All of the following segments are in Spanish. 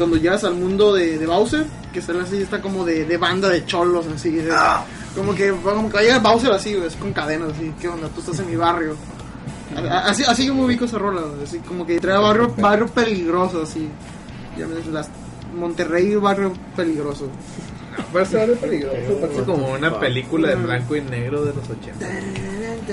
Cuando llegas al mundo de, de Bowser, que sale así, está como de, de banda de cholos, así. de- como que como que va a llegar Bowser así, así con cadenas, así. ¿Qué onda? Tú estás en mi barrio. Así, así yo me ubico esa rola, así como que trae barrio, barrio peligroso, así. Ya ves, las, Monterrey, barrio peligroso. Parece algo peligroso. Parece como una película de blanco y negro de los 80.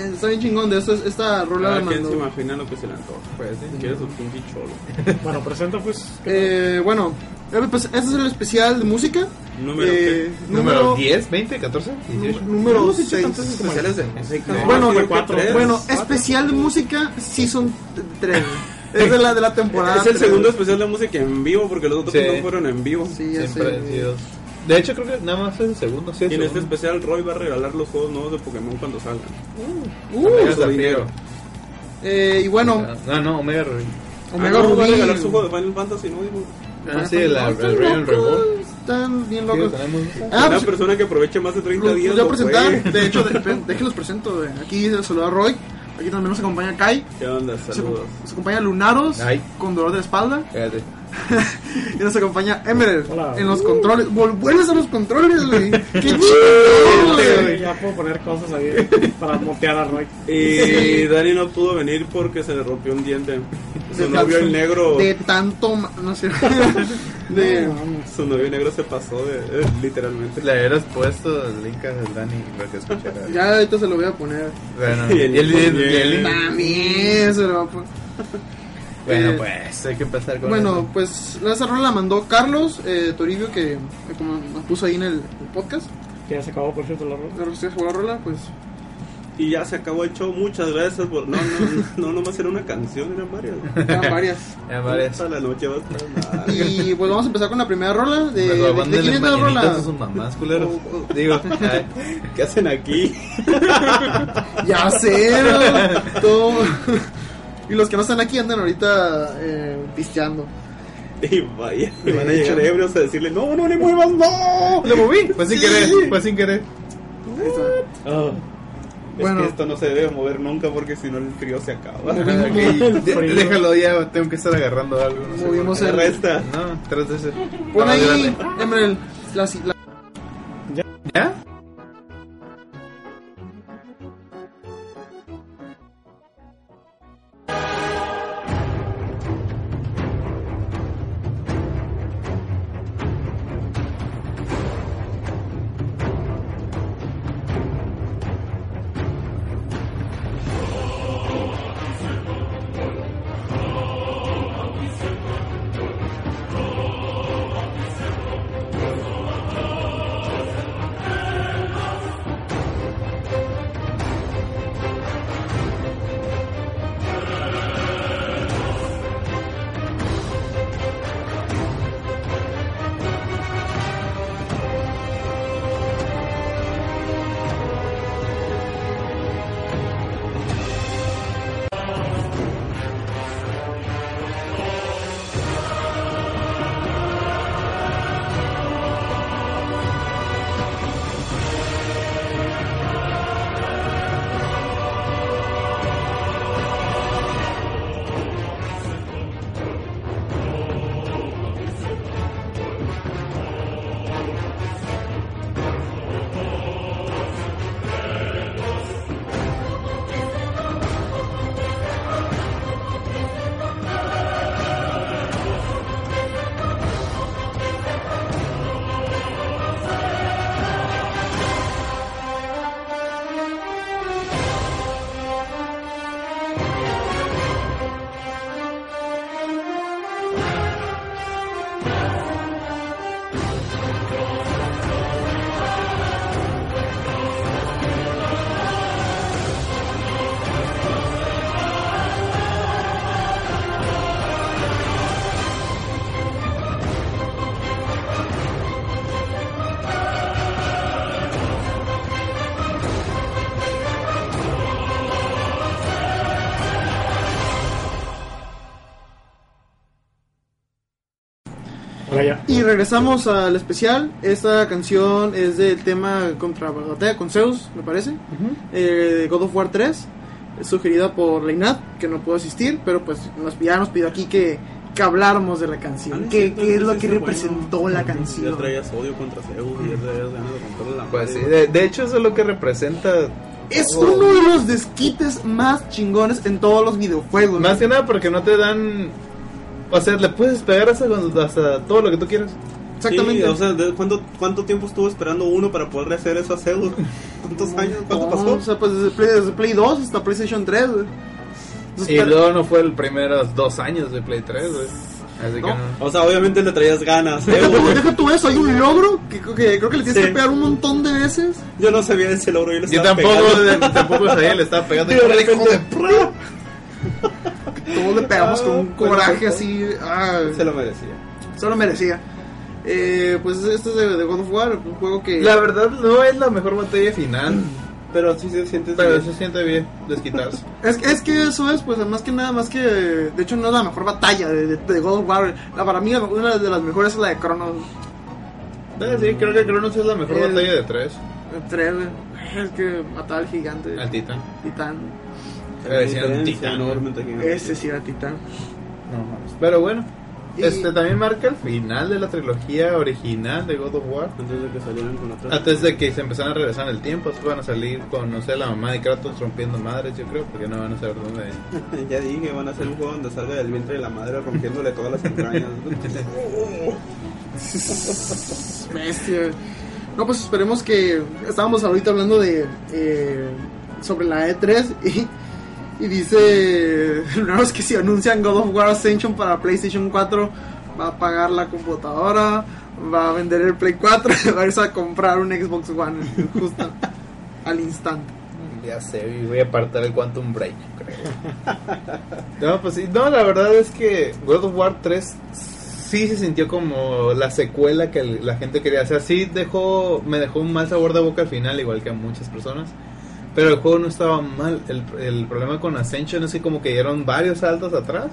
Está bien chingón de esto, es- esta rola la quien se mandó. imagina lo que se le antoja. Pues, sí. Quieres un pinche cholo. Bueno, presenta pues. Eh, bueno, eh, pues este es el especial de música. Número Eh, Número 10, 20, 14, 18. Número 6. especiales de música. Bueno, creo que cuatro. tres. Bueno, especial de música Season 3. Es de la, de la temporada. Es el tres. segundo especial de música en vivo porque los otros Sí. no fueron en vivo. Sí, Siempre sido. De hecho, creo que nada más es el segundo. Sí, el Y en este especial Roy va a regalar los juegos nuevos de Pokémon cuando salgan. Uh, Omega su Zafiro. dinero. eh, y bueno, No, no, Omega Rubí. Omega ah, no, va a Rubí. regalar su juego de Final Fantasy, ¿no? Digo, Ah, sí, la, Están el Reborn. Están bien Sí, locos. tenemos. Ah, una pues, persona que aproveche más de 30 los, días. los voy a lo presentar. De hecho, déjenlos presento. güey. Aquí se saluda Roy. Aquí también nos acompaña Kai. ¿Qué onda? Saludos. nos acompaña Lunaros Ay. con dolor de espalda. Fíjate. y nos acompaña Emerald Hola. en los controles. Vuelves a los controles, güey. Qué chido. Ya puedo poner cosas ahí para motear a Roy. Y Dani no pudo venir porque se le rompió un diente. Su De novio el negro. De tanto. ma- No sé. de, Su novio negro se pasó de. eh, literalmente. Le hubieras puesto el link a Dani para que escuchara. ya ahorita se lo voy a poner. Bueno, Y y el y el- link y el link. También se lo va a poner. Bueno, Eh, pues hay que empezar con Bueno, eso. pues la esa rola la mandó Carlos eh, Toribio, que eh, como nos puso ahí en el, el podcast. Que ya se acabó, por cierto, la rola. La recién la rola, pues. Y ya se acabó el show. Muchas gracias por. No, no, no, nomás era una canción, eran varias. Eran varias. Ya varias. Toda la noche va a estar larga. Y pues vamos a empezar con la primera rola. De, Pues, de, de, quién es la rola? a sus mamás, culeros. Oh, oh. Digo, ay, ¿Qué hacen aquí? Ya sé, ¿no? Todo- Y los que no están aquí andan ahorita eh, pisteando. Y vaya, me van a llegar ebrios a decirle: No, no le muevas, no. ¿Lo moví? fue sin Sí. querer, fue sin querer. Ah, Bueno. Es que esto no se debe mover nunca porque si no el frío se acaba. De- Déjalo ya, tengo que estar agarrando algo. No Movimos el- resta. No, tres veces. Pon ahí. Emerald, la, la- ¿Ya? Ya. Y regresamos al especial. Esta canción es del tema contra Batalla con Zeus, me parece. Eh, de God of War 3. Es sugerida por Leinat, que no pudo asistir, pero pues nos, ya nos pidió aquí que, que habláramos de la canción. Ah, ¿Qué, es lo que representó bueno. la Ya canción? traías odio contra Zeus y ya traías ganas de romperle la Pues sí, de, de hecho eso es lo que representa. Es uno de los desquites más chingones en todos los videojuegos. Más que nada porque no te dan... O sea, le puedes pegar hasta, cuando- hasta todo lo que tú quieras. Exactamente. Sí, o sea, ¿de cuánto, ¿cuánto tiempo estuvo esperando uno para poder hacer eso a Zeus? ¿Cuántos años? ¿Cuánto No, pasó? O sea, pues desde Play, desde Play 2 hasta PlayStation 3, güey. Entonces, Y pero- luego no fue el primeros dos años de Play 3, güey. Así que No. no. O sea, obviamente le traías ganas. Deja, Zeus. deja tú eso, hay un logro que, que creo que le tienes Sí. que pegar un montón de veces. Yo no sabía ese logro. Yo, le Yo estaba tampoco, pegando. de- tampoco sabía, le estaba pegando. Y de ¡Hijo de repente. Todos le pegamos con un Ah, coraje así. ah, Se lo merecía. se lo merecía. Eh, pues este es de, de God of War, un juego que. La verdad no es la mejor batalla final, Pero sí se siente. pero se siente bien desquitarse. Es, que- es que eso es, pues, más que nada, más que. De hecho, no es la mejor batalla de, de- de God of War. La, para mí, una de las mejores es la de Chrono Eh, sí, creo que Cronos es la mejor batalla de tres. 3. Es que mataba al gigante. Al titán. Titán. Decían titán. Ese sí era Titán. No mames. Pero bueno, Y- este también marca el final de la trilogía original de God of War. Antes de que salieran con otra. Antes de que se empezaran a regresar en el tiempo, van a salir con, no sé, la mamá de Kratos rompiendo madres, yo creo, porque no van a saber dónde. ya dije, van a hacer un juego donde salga del vientre de la madre rompiéndole todas las entrañas. Bestia. No, pues esperemos que. Estábamos ahorita hablando de. eh, sobre la E3 y. Y dice. No, es que si anuncian God of War Ascension para PlayStation 4, va a pagar la computadora, va a vender el Play 4 y va a irse a comprar un Xbox One justo al instante. Ya sé, y voy a apartar el Quantum Break, creo. no, pues sí, no, la verdad es que God of War 3 sí se sintió como la secuela que la gente quería hacer. Sí dejó, me dejó un mal sabor de boca al final, igual que a muchas personas. Pero el juego no estaba mal. El, el problema con Ascension es que como que dieron varios saltos atrás.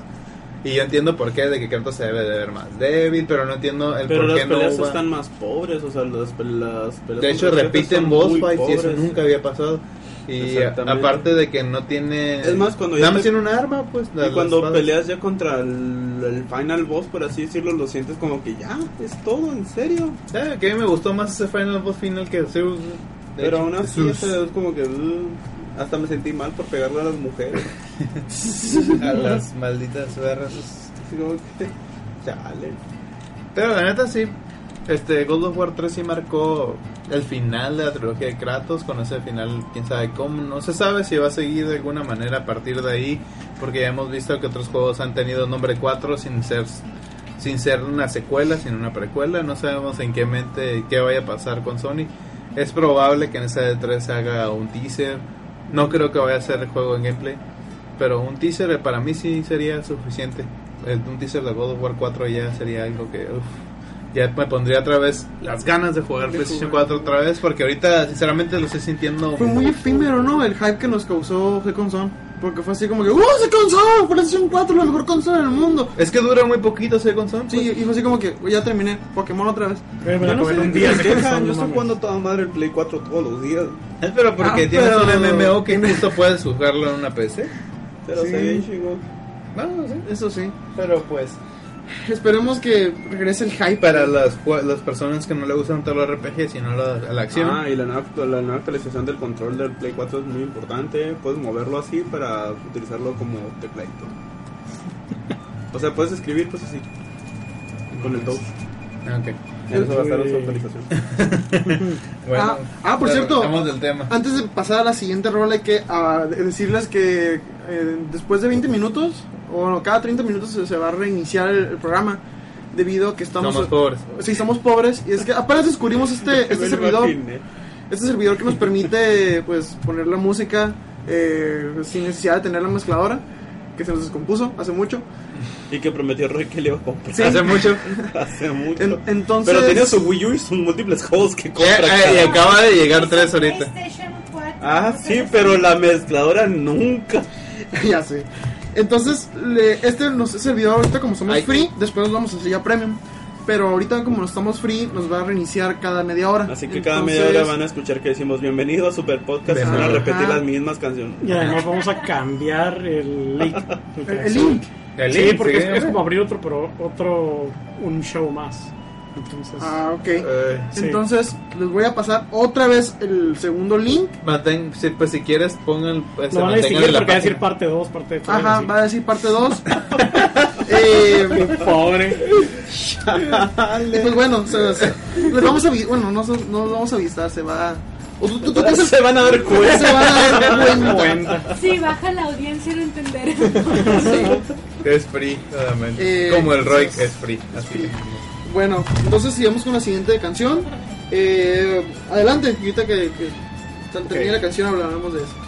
Y yo entiendo por qué, de que Kratos se debe de ver más débil, pero no entiendo el Pero por las qué no peleas va- están más pobres, o sea, las, pe- las peleas De hecho, repiten boss fights y eso pobres. nunca había pasado. Y aparte de que no tiene. Es más, cuando ya Nada te- un arma, pues. Y las cuando espadas. peleas ya contra el, el final boss, por así decirlo, lo sientes como que ya, es todo, en serio. Que a mí me gustó más ese final boss final que. De Pero hecho, aún así, es como que uh, hasta me sentí mal por pegarle a las mujeres. A las malditas berras. Así como que, chale. Pero la neta sí. Este, God of War 3 sí marcó el final de la trilogía de Kratos. Con ese final, quién sabe cómo. No se sabe si va a seguir de alguna manera a partir de ahí. Porque ya hemos visto que otros juegos han tenido nombre 4 sin ser sin ser una secuela, sin una precuela. No sabemos en qué mente, qué vaya a pasar con Sony. Es probable que en esa de 3 se haga un teaser. No creo que vaya a ser el juego en gameplay. Pero un teaser para mí sí sería suficiente. Un teaser de God of War 4 ya sería algo que... uf, ya me pondría otra vez las ganas de jugar De PlayStation jugar. 4 otra vez. Porque ahorita sinceramente lo estoy sintiendo... Fue muy efímero, ¿no? El hype que nos causó Second Son. Porque fue así como que, ¡Uh, Second Son! PlayStation 4, la mejor consola del mundo. Es que dura muy poquito ese console. Sí, y fue así como que, ya terminé. Pokémon otra vez. Eh, me la no sé un día. se quejan, yo no estoy jugando toda madre el Play 4 todos los días. Es pero porque Ah, tienes pero- un MMO que justo puedes jugarlo en una PC. Pero Sí. se ve chingón. No, sí. Eso sí. Pero pues... Esperemos que regrese el hype. Para las, las personas que no le gustan todo el RPG, sino la, la acción. Ah, y la nueva, la nueva actualización del control del Play 4 es muy importante. Puedes moverlo así para utilizarlo como tecladito. O sea, puedes escribir pues así. Con el touch. Ah, ok. Eso va a estar su actualización. Bueno, Ah, ah, por cierto. Estamos del tema. Antes de pasar a la siguiente rola, hay que ah, de- decirles que eh, después de 20 minutos, o no, cada 30 minutos se, se va a reiniciar el, el programa. Debido a que estamos. Somos pobres. Sí, somos pobres. Y es que apenas descubrimos este, este servidor. imaginé. Este servidor que nos permite pues poner la música eh, sin necesidad de tener la mezcladora. Que se nos descompuso hace mucho. Y que prometió Roy que le iba a comprar Sí. Hace mucho. hace mucho. En- entonces. Pero tenía su Wii U y sus múltiples juegos que compra. eh, y acaba de llegar tres ahorita. PlayStation 4, Ah, sí, pero la mezcladora nunca. ya sé. Entonces, le- este nos servidor ahorita como somos Ay. free, después nos vamos a hacer ya premium. Pero ahorita como no estamos free, nos va a reiniciar cada media hora. Así que cada media hora van a escuchar que decimos bienvenido a Super Podcast y van a repetir las mismas canciones. Y además vamos a cambiar el link. El, el link. El Sí, Link, porque es, es hombre. como abrir otro, pero otro, un Sí, show más. Entonces, Ah, ok. Eh, Sí. Entonces, les voy a pasar otra vez el segundo link. mantén, si, pues si quieres pongan pues, lo van a distinguir la porque va a decir parte 2, parte 3. Ajá, va a decir parte 2. eh, Pobre. pues bueno, se- se- les vamos a bueno, no, no los vamos a avisar, se va. O tú, tú- tú Se van a dar cuenta. se van a dar cuenta. Sí, baja la audiencia no entender. Es free, solamente. Eh, Como el Roy es free. Así. Bueno, entonces sigamos con la siguiente canción. Eh, adelante, ahorita que, que termine la canción hablaremos de eso.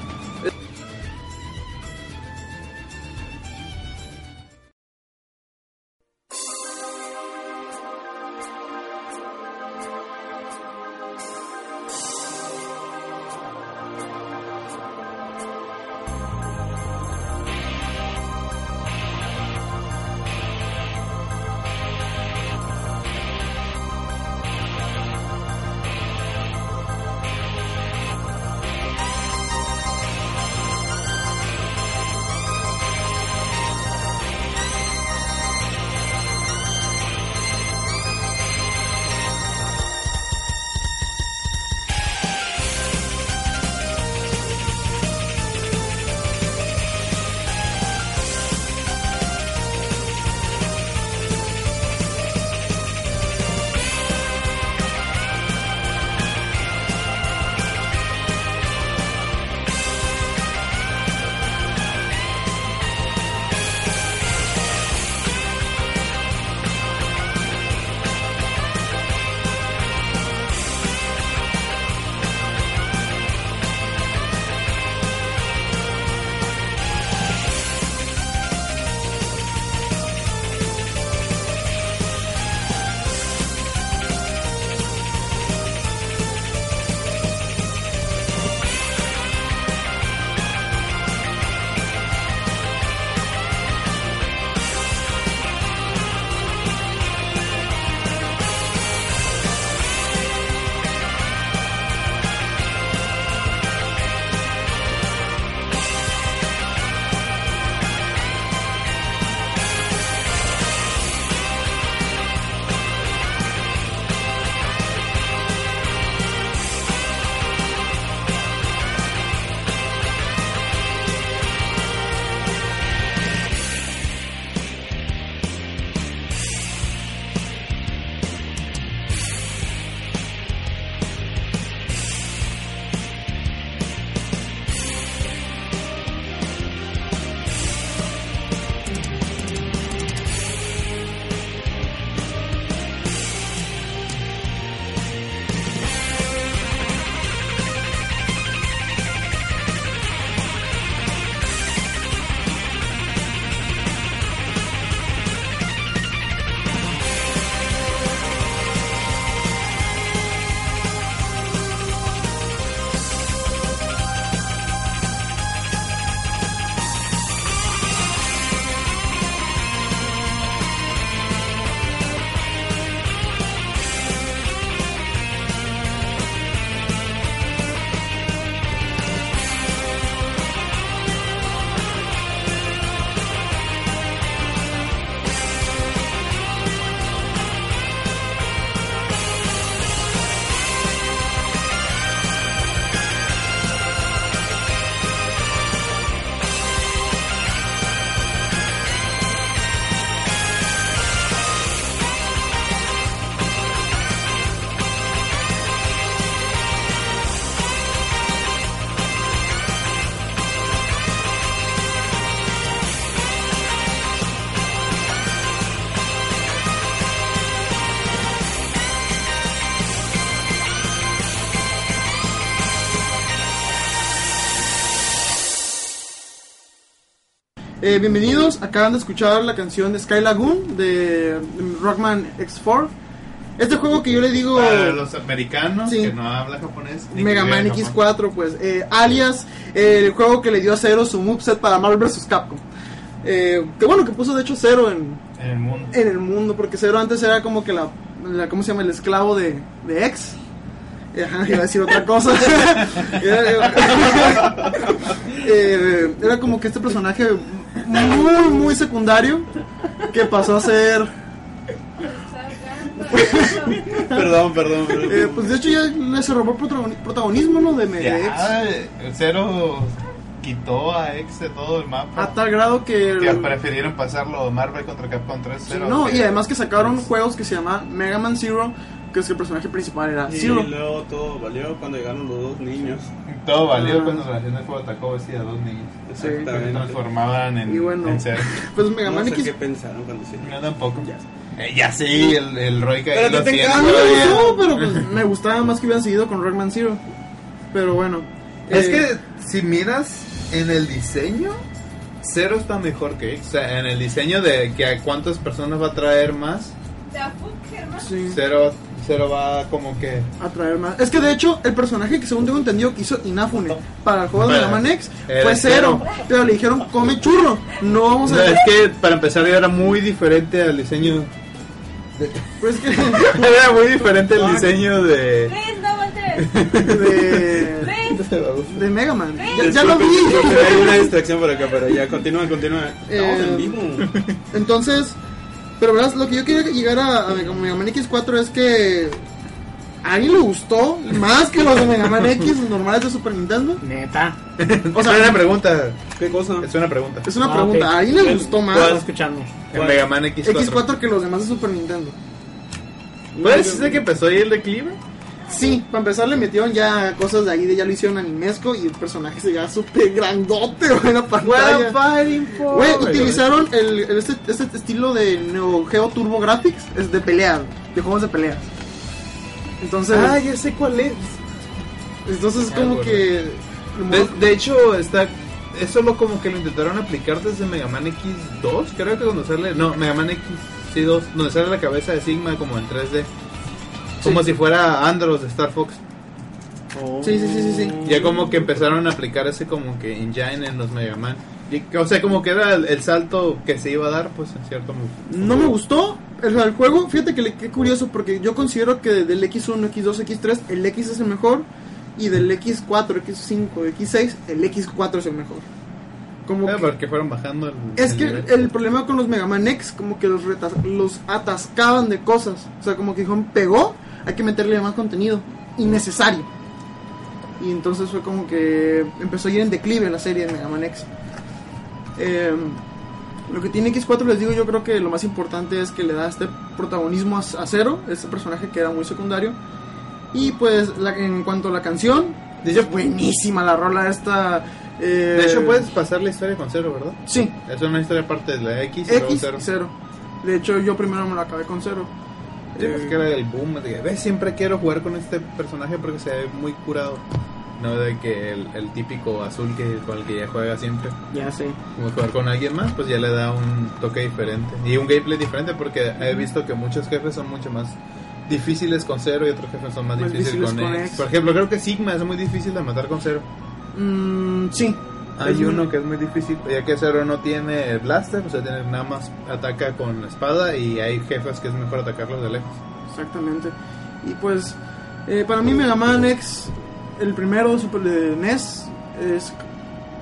Eh, bienvenidos, acaban de escuchar la canción de Sky Lagoon de Rockman X4. Este juego que yo le digo Para los americanos Sí. que no hablan japonés. Mega Man vean X4, pues, eh, alias eh, el juego que le dio a Zero su moveset para Marvel vs. Capcom. Eh, que bueno, que puso de hecho Zero en, el mundo. en el mundo, porque Zero antes era como que la, la ¿cómo se llama? El esclavo de, de X. Ajá, iba a decir otra cosa. era, eh, era como que este personaje muy, muy secundario que pasó a ser. Perdón, perdón. perdón. eh, pues de hecho ya le se robó protagoni- protagonismo, ¿no? De Mega X. Ya, el Zero quitó a X de todo el mapa. A tal grado que. Que prefirieron pasarlo Marvel contra Capcom 3 Sí, no, y además que sacaron juegos que se llama Mega Man Zero, que es que el personaje principal era Y Zero. luego todo valió cuando llegaron los dos niños. Todo valió Ah. cuando la Nación del Fuego atacó vestida a dos niños. Que se Exactamente. transformaban en, Y bueno. en Zero. Pues Mega No Man sé X. qué pensaron cuando hicieron. No, tampoco. Eh, ya sí, el, el Roy que ahí Pero lo tiene todavía. gustó, pero pues me gustaba más que hubieran seguido con Rockman Zero. Pero bueno. Es eh, que si miras en el diseño, Zero está mejor que X. O sea, en el diseño de que a cuántas personas va a traer más, Sí, Zero, Zero va como que... atraer más. Es que de hecho, el personaje que según tengo entendido que hizo Inafune para el juego de Mega Para- Man X era fue. Zero. Pero le dijeron, come churro. No vamos No, a. es que para empezar ya era muy diferente al diseño... Pues que. Era muy diferente el diseño de... No. De. De Mega Man. Ya, ya lo vi. Hay una distracción por acá, pero ya continúa, continúa. Estamos Eh, en vivo. Entonces, pero verás, lo que yo quería llegar a, a Mega Man X4 es que a alguien le gustó más que los de Mega Man X normales de Super Nintendo. Neta. O sea, es una pregunta. ¿Qué cosa? Es una pregunta. Es una Ah, pregunta, ok. ¿a alguien le gustó Estaba más escuchando. En Mega Man X4. X4 que los demás de Super Nintendo? ¿Puedes decir que empezó ahí el declive? Sí, para empezar le metieron ya cosas de ahí, de ya lo hicieron animesco y el personaje se veía súper grandote güey, en la pantalla. fighting for. Güey, utilizaron el, el- este, este estilo de Neo Geo Turbo Graphics, es de pelea, de juegos de peleas. Entonces, Ah, ya sé cuál es. entonces Ah, como bueno. que... De, de hecho, está. Eso lo como que lo intentaron aplicar desde Mega Man X2. Creo que cuando sale. No, Mega Man X. Sí, 2. Donde sale la cabeza de Sigma como en 3D. Como Sí. si fuera Andros de Star Fox. Sí, sí, sí, sí, sí. Ya como que empezaron a aplicar ese como que engine en los Mega Man. Y, que- o sea, como que era el, el salto que se iba a dar, pues en cierto modo. No me gustó el, el juego, fíjate que le, qué curioso porque yo considero que del X1, X2, X3 el X es el mejor y del X4, X5, X6 el X4 es el mejor. Como Ah, que- porque fueron bajando el. Es el que nivel. el problema con los Mega Man X, como que los, retas- los atascaban de cosas. O sea, como que dijeron, pegó, hay que meterle más contenido. Innecesario. Y entonces fue como que empezó a ir en declive la serie de Mega Man X. Eh, lo que tiene X4, les digo, yo creo que lo más importante es que le da este protagonismo a, a Zero, este personaje que era muy secundario. Y pues, la- en cuanto a la canción, dice buenísima la rola esta. eh, De hecho, puedes pasar la historia con cero, ¿verdad? Sí, Es una historia aparte de la X X cero. cero. De hecho, yo primero me lo acabé con cero. Es que era el boom de que, "Ves, siempre quiero jugar con este personaje porque se ve muy curado. No de que el, el típico azul que con el que ya juega siempre. Ya sé. Como jugar con alguien más, pues ya le da un toque diferente. Y un gameplay diferente porque he visto que muchos jefes son mucho más difíciles con cero y otros jefes son más, Más difíciles difíciles con, con X. X. Por ejemplo, creo que Sigma es muy difícil de matar con cero. mm, sí. Hay uno un- que es muy difícil, ya que Zero no tiene blaster, o sea, tiene nada más ataca con espada y hay jefes que es mejor atacarlos de lejos. Exactamente. Y pues, eh, para mí Mega Man X, el primero Super de NES, es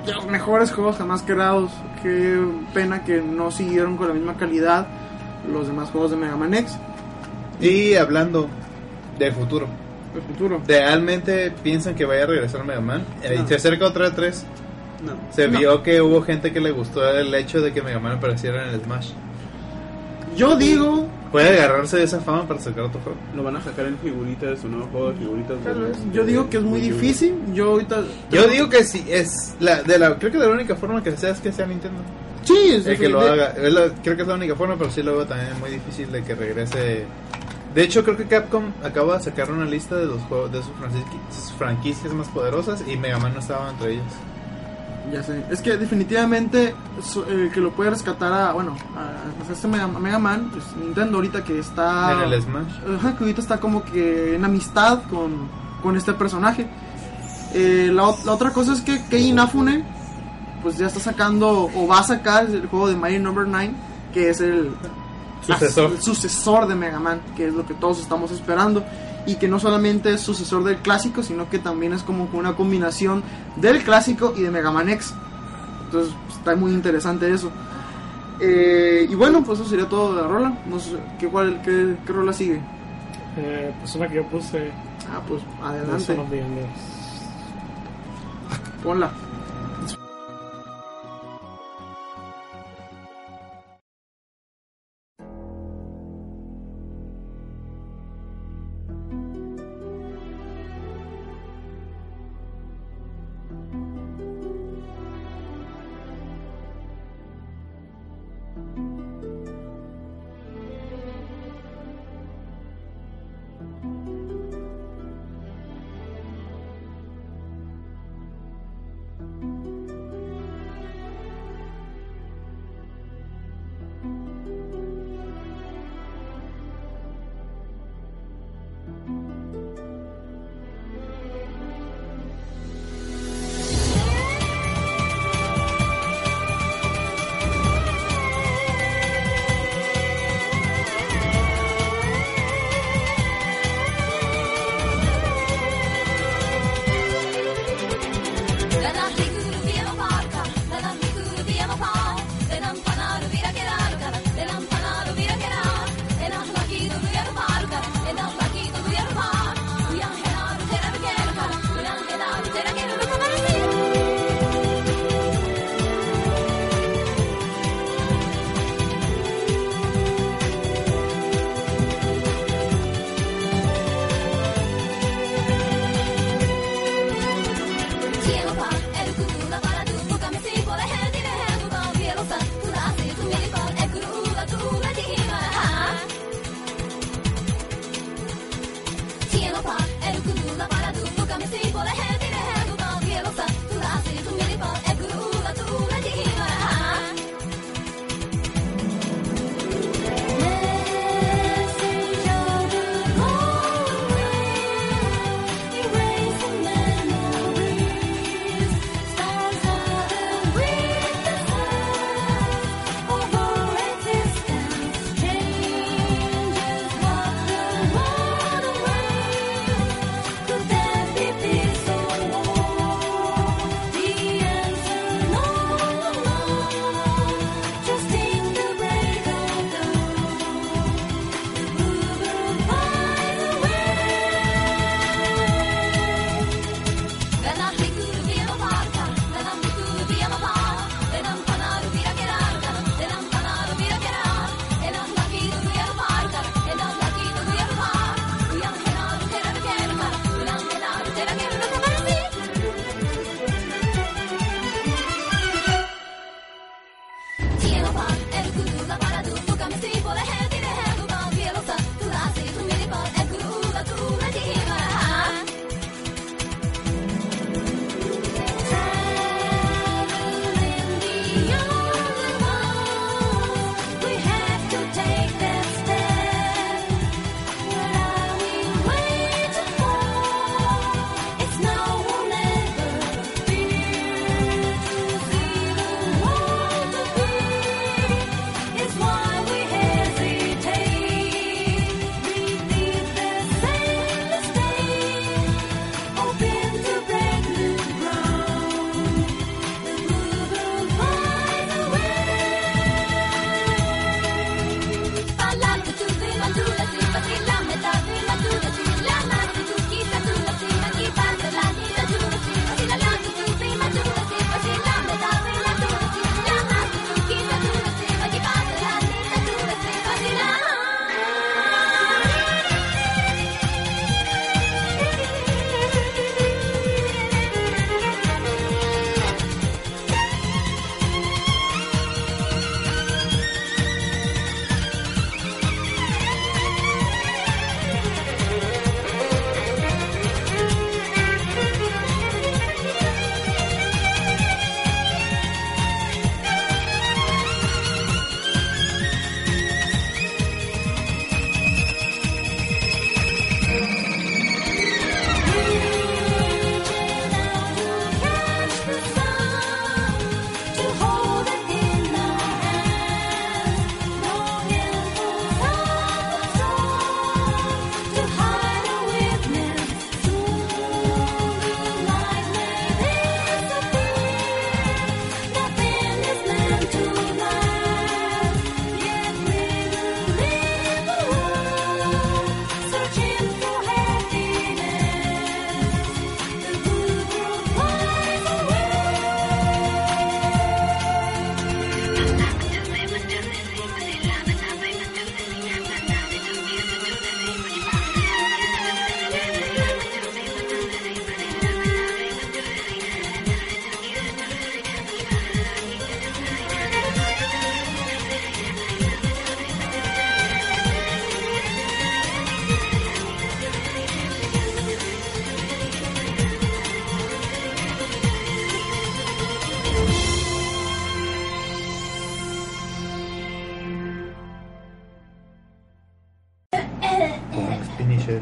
de los mejores juegos jamás creados. Qué pena que no siguieron con la misma calidad los demás juegos de Mega Man X. Y hablando del futuro, El futuro. ¿realmente piensan que vaya a regresar Mega Man? Eh, No. Se acerca otra 3. No. Se No. vio que hubo gente que le gustó el hecho de que Mega Man apareciera en el Smash. Yo digo, ¿Puede agarrarse de esa fama para sacar otro juego? Lo van a sacar en figuritas, su nuevo juego de figuritas. tal de- yo digo que es muy de- difícil. Yo ahorita. Yo digo que sí, es la, de la, creo que la única forma que sea es que sea Nintendo. Sí, es El que lo de- haga. La- creo que es la única forma, pero sí lo veo también muy difícil de que regrese. De hecho, creo que Capcom acaba de sacar una lista de los juegos de sus franquici- sus franquicias más poderosas y Mega Man no estaba entre ellas. Ya sé, es que definitivamente el que lo puede rescatar a, bueno, a, pues, este Mega, Mega Man, pues Nintendo ahorita que está... En el Smash. Ajá, que ahorita está como que en amistad con, con este personaje. Eh, la, la otra cosa es que Kei Inafune, pues ya está sacando, o va a sacar el juego de Mighty Number 9, que es el Sucesor. el sucesor de Mega Man, que es lo que todos estamos esperando. Y que no solamente es sucesor del clásico, sino que también es como una combinación del clásico y de Mega Man X. Entonces pues, está muy interesante eso. Eh, y bueno, pues eso sería todo de la rola. No sé, ¿qué, cuál, qué, qué rola sigue? Eh, pues una que yo puse. Ah, pues de adelante, ponla.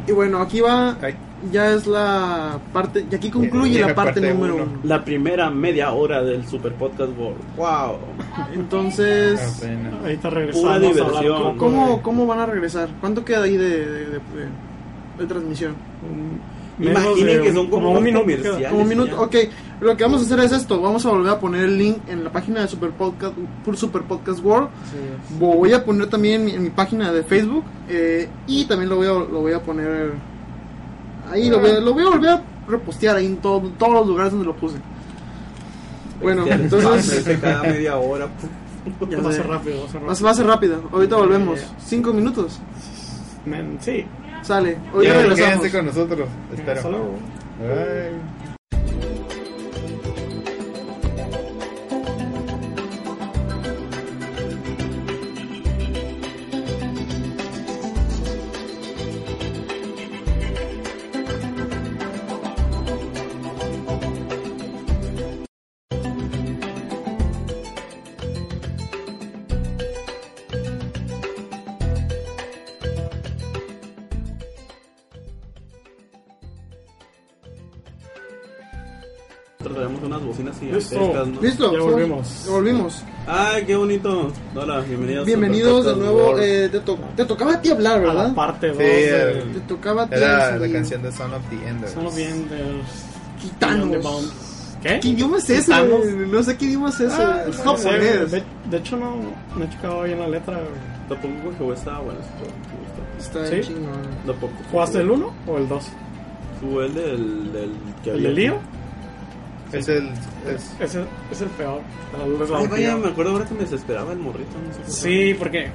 Y bueno, aquí va, ya es la parte, y aquí concluye Llega la parte, parte número uno. uno. La primera media hora del Super Podcast World. ¡Wow! Entonces, Apenas. Ahorita regresamos Pura a hablar diversión. ¿cómo, ¿cómo van a regresar? ¿Cuánto queda ahí de, de, de- de- de transmisión? menos Imaginen de que son como, un minuto. Como un minuto. ya. Ok, lo que vamos a hacer es esto. Vamos a volver a poner el link en la página de Super Podcast, por Super Podcast World. Voy a poner también en mi, en mi página de Facebook. eh, y también lo voy a, lo voy a poner ahí. Lo voy a, lo voy a volver a repostear ahí en todo- todos los lugares donde lo puse. Bueno, Ya, entonces parece cada media hora. ya Va a ser rápido, va a ser rápido. va a ser rápido. Ahorita volvemos. Cinco minutos. Men, sí. Sale. Ya, regresamos. quédense con nosotros. Espero. Hasta luego. Bye. Listo. gigantescas, ¿no? Listo. Ya volvimos. ya volvimos. ¡Ay, qué bonito! Hola, bienvenidos. Bienvenidos de nuevo. Podcast eh, te, to- te tocaba a ti hablar, A la ¿verdad? parte 2 Sí, el- Te tocaba a ti. Era la canción de Son of the Enders. Gitanos. Beyond the Bounds. ¿Qué? ¿Qué idioma es ese? No sé qué idioma es ese. Ah, es no sé, japonés. de, de hecho, no, no he checado bien la letra. Tampoco que estaba bueno. Está ¿Sí? chingón. ¿Jugaste el 1 o el 2? Fue el del, del que ¿El había- de Lío? Es el. Es, Ese es el peor. Es la Ay, vaya, me acuerdo ahora que me desesperaba el morrito. No sé. Sí, porque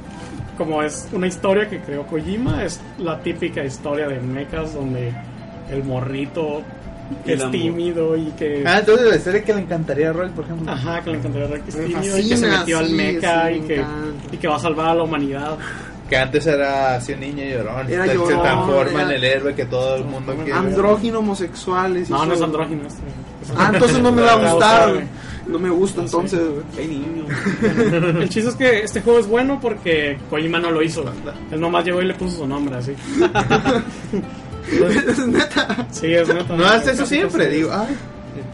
como es una historia que creó Kojima, es la típica historia de mechas donde el morrito Y es tímido y que... Ah, entonces la historia que le encantaría a Roy, por ejemplo. Ajá, que le encantaría ver que es tímido y que se fascina, metió al sí, mecha sí, y, me que, y que va a salvar a la humanidad. Que antes era así un niño llorón. Era se, se llorón, transforma en era- el héroe que todo el mundo quiere. Andrógino, homosexuales. y No, no es andrógino. este. Ah, entonces no me va a gustar. güey. No me gusta, entonces. güey. Niño. El chiste es que este juego es bueno porque Kojima no lo hizo. Él nomás llegó y le puso su nombre así. Es neta. Sí, es neta. No hace eso siempre, digo. Ay.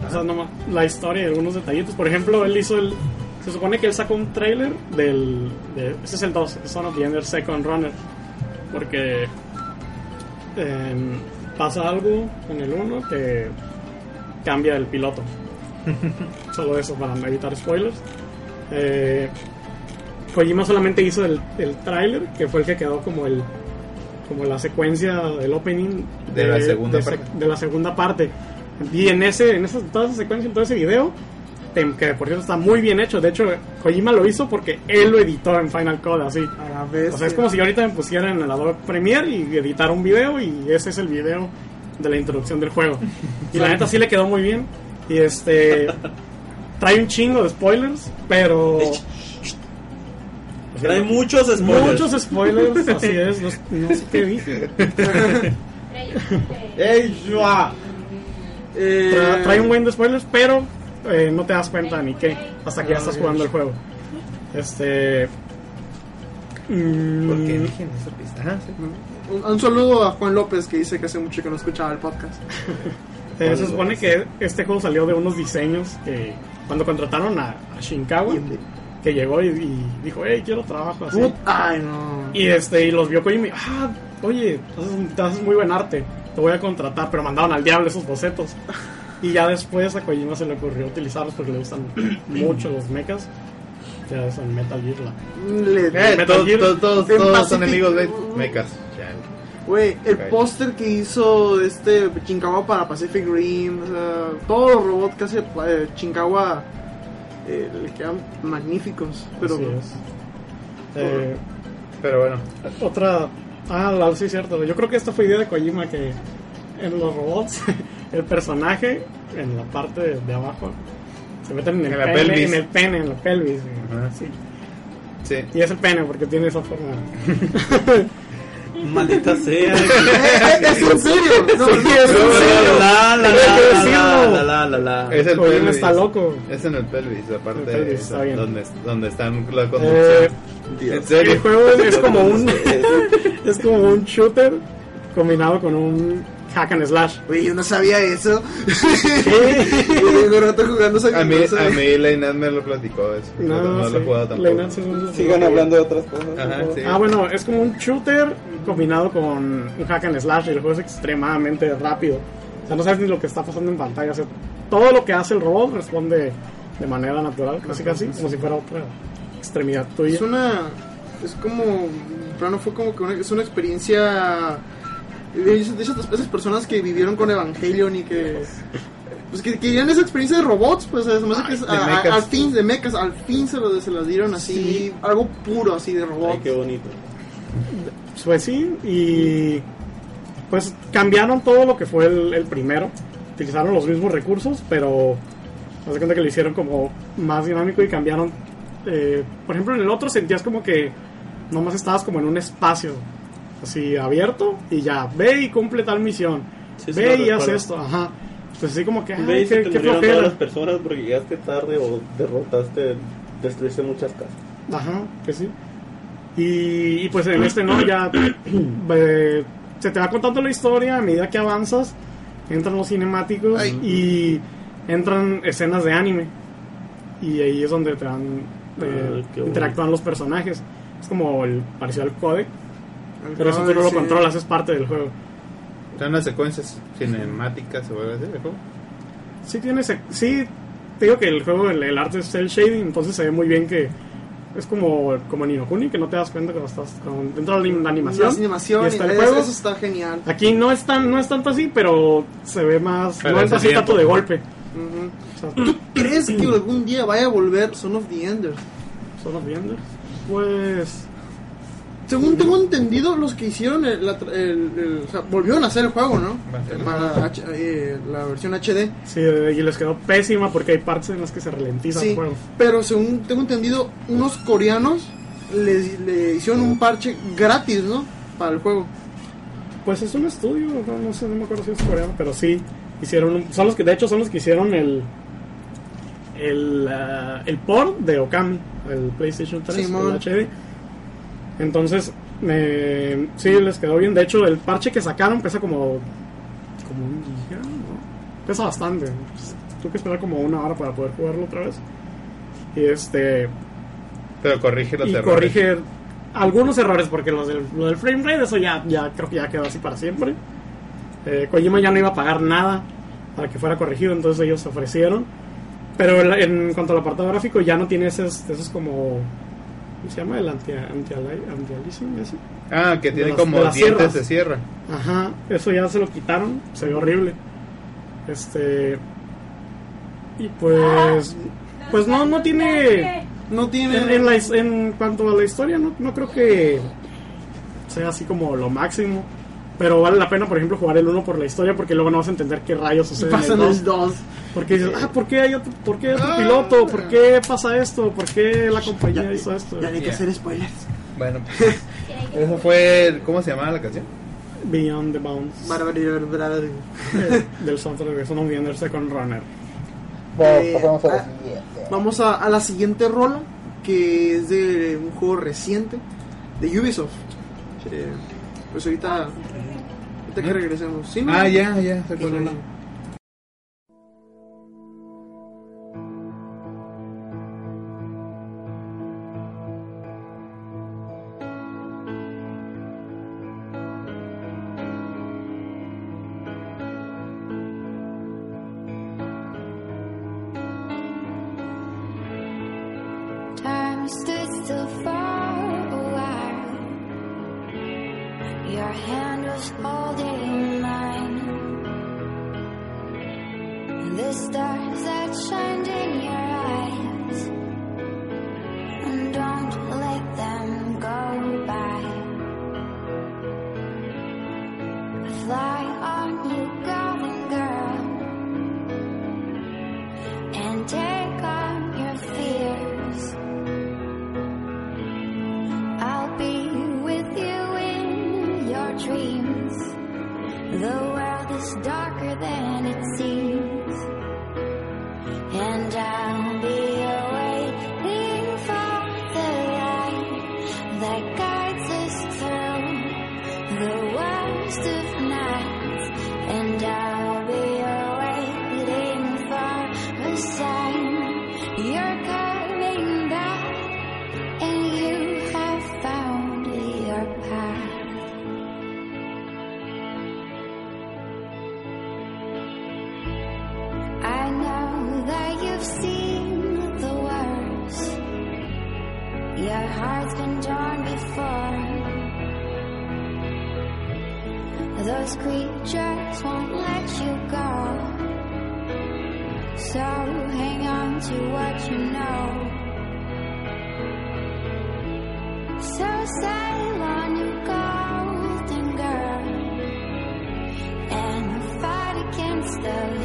O sea, nomás la historia y algunos detallitos. Por ejemplo, él hizo el. Se supone que él sacó un trailer del. De, ese es el 2, Son of the Ender Second Runner. Porque. em, pasa algo en el 1 que cambia el piloto. Solo eso para no evitar spoilers. Eh, Kojima solamente hizo el, el trailer, que fue el que quedó como el como la secuencia del opening De la segunda de, parte. de la segunda parte. Y en ese, en esa, toda esa secuencia, en todo ese video, tem- que por cierto está muy bien hecho. De hecho, Kojima lo hizo porque él lo editó en Final Cut, así. A la vez. O sea, es como si ahorita me pusiera en el Adobe Premiere y editara un video y ese es el video de la introducción del juego. Y la neta sí le quedó muy bien. Y este trae un chingo de spoilers, pero Trae muchos spoilers. muchos spoilers, así es, no, no sé qué dije. Eh, Tra- trae un buen de spoilers, pero eh, no te das cuenta ni qué hasta que ya Ah, estás ok. jugando el juego. Este mm, ¿Por qué eligen esa pista? Ah, sí. Un, un saludo a Juan López que dice que hace mucho que no escuchaba el podcast. Eh, se supone que este juego salió de unos diseños que cuando contrataron a, a Shinkawa, que llegó y, y dijo, hey, quiero trabajo así. Put- Ay, no. Y este y los vio Kojima y ah, oye, haces, te haces muy buen arte, te voy a contratar, pero mandaron al diablo esos bocetos. Y ya después a Kojima se le ocurrió utilizarlos porque le gustan mucho los mechas. Ya es en Metal Gear. la- Le- Eh, Metal todos, Gear. todos, todos, En todos son enemigos de mechas. Güey, el póster que hizo este Shinkawa para Pacific Rim, o sea, todos los robots que hace eh, Shinkawa eh, le quedan magníficos. Pero Así es. Eh, Pero bueno, otra. Ah, la- sí, cierto. Yo creo que esta fue idea de Kojima que en los robots, el personaje en la parte de, de abajo se meten en el, En la pene, pelvis. en el pene, en la pelvis. Ajá. Sí. sí. Y es el pene porque tiene esa forma. Maldita sea. es en serio. No, Sí, es en serio. La, la, la, la, la, la, la. Es el pelvis. está loco. Es en el pelvis, aparte El pelvis, de está bien. donde, donde están la Eh, conducción. en serio. el juego es como un es como un shooter combinado con un hack and slash. Oye, yo no sabía eso. Tengo rato jugando esa A mí, a mí Leinat me lo platicó eso. No, lo he jugado tampoco. Leinat sí Sigan hablando de otras cosas. Ajá, sí. Ah, bueno, es como un shooter combinado con un hack and slash y el juego es extremadamente rápido. O sea, no sabes ni lo que está pasando en pantalla. O sea, todo lo que hace el robot responde de manera natural, casi casi, como si fuera otra extremidad tuya. Es una. Es como. Plano fue como que una, es una experiencia. De esas, esas- personas que vivieron con Evangelion y que. Pues que querían esa experiencia de robots, pues hace que es- de a- a- mechas. al fin, de mechas, al fin se, lo, se las dieron así, algo puro así de Ay, robots. qué bonito. Pues sí, y pues cambiaron todo lo que fue el, el primero. Utilizaron los mismos recursos, pero haz de cuenta que lo hicieron como más dinámico y cambiaron. eh, por ejemplo, en el otro sentías como que nomás estabas como en un espacio así abierto y ya, ve y cumple tal misión. Sí, sí ve lo y haz esto, ajá. Pues así como que, Ve y qué, te qué todas las personas porque llegaste tarde o derrotaste, destruiste muchas casas. Ajá, que sí. Y, y pues en este no, ya eh, se te va contando la historia a medida que avanzas, entran los cinemáticos Ay. y entran escenas de anime. Y ahí es donde te van eh, Ah, qué bueno. interactúan los personajes. Es como el parecido al codec, pero eso tú no lo sí. controlas, es parte del juego. Unas secuencias cinemáticas, se vuelve a decir, ¿no? Sí tiene sec- sí te digo que el juego el, el arte es cel shading, entonces se ve muy bien que es como como en Inokuni que no te das cuenta cuando estás entra la anim- la animación. Las animaciones, y está el juego. eso está genial. Aquí no es tan no es tanto así, pero se ve más Pero no es así tanto de golpe. O sea, ¿Tú crees que algún día vaya a volver Son of the Enders? son los viendo. Pues Según tengo entendido, los que hicieron el, la, tra- el- el- o sea, volvieron a hacer el juego, ¿no? Para H- eh, la versión HD. sí, y les quedó pésima porque hay partes en las que se ralentiza Sí, el juego. pero según tengo entendido, unos coreanos le, le hicieron un parche gratis, ¿no? Para el juego. Pues es un estudio, no, no sé, no me acuerdo si es coreano, pero sí hicieron un- son los que de hecho son los que hicieron el el, ah, el port de Okami, el PlayStation 3, Simón. el HD. Entonces, me, sí les quedó bien. De hecho, el parche que sacaron pesa como como un giga, ¿no? Pesa bastante. Tuve que esperar como una hora para poder jugarlo otra vez. Y este Pero corrige los y errores. corrige algunos errores porque los del, lo del frame rate eso ya, ya creo que ya quedó así para siempre Eh, Kojima ya no iba a pagar nada para que fuera corregido entonces ellos se ofrecieron pero en cuanto al apartado gráfico ya no tiene esos, esos como ¿cómo se llama? el anti, anti, anti-aliasing ese Ah, que tiene las- como de dientes sierras. de sierra. Ajá, eso ya se lo quitaron, se ve horrible. Este y pues pues no no tiene No tiene. en, en la en cuanto a la historia no, no creo que sea así como lo máximo, pero vale la pena por ejemplo jugar el 1 por la historia porque luego no vas a entender qué rayos sucede en pasa el en 2. el 2. Porque dices, ah, ¿por qué hay otro, por qué hay otro Ah. piloto? ¿Por qué pasa esto? ¿Por qué la compañía hizo esto? Ya ni que Ya. hacer spoilers. Bueno, pues, eso fue. ¿Cómo se llamaba la canción? Beyond the Bounds eh, del soundtrack de Son of Second Runner. Eh, ah, Vamos a, a la siguiente rola, que es de un juego reciente de Ubisoft. Eh, pues ahorita, ahorita que regresemos. ¿Sí? Ah, ya, ya, se acuerda. the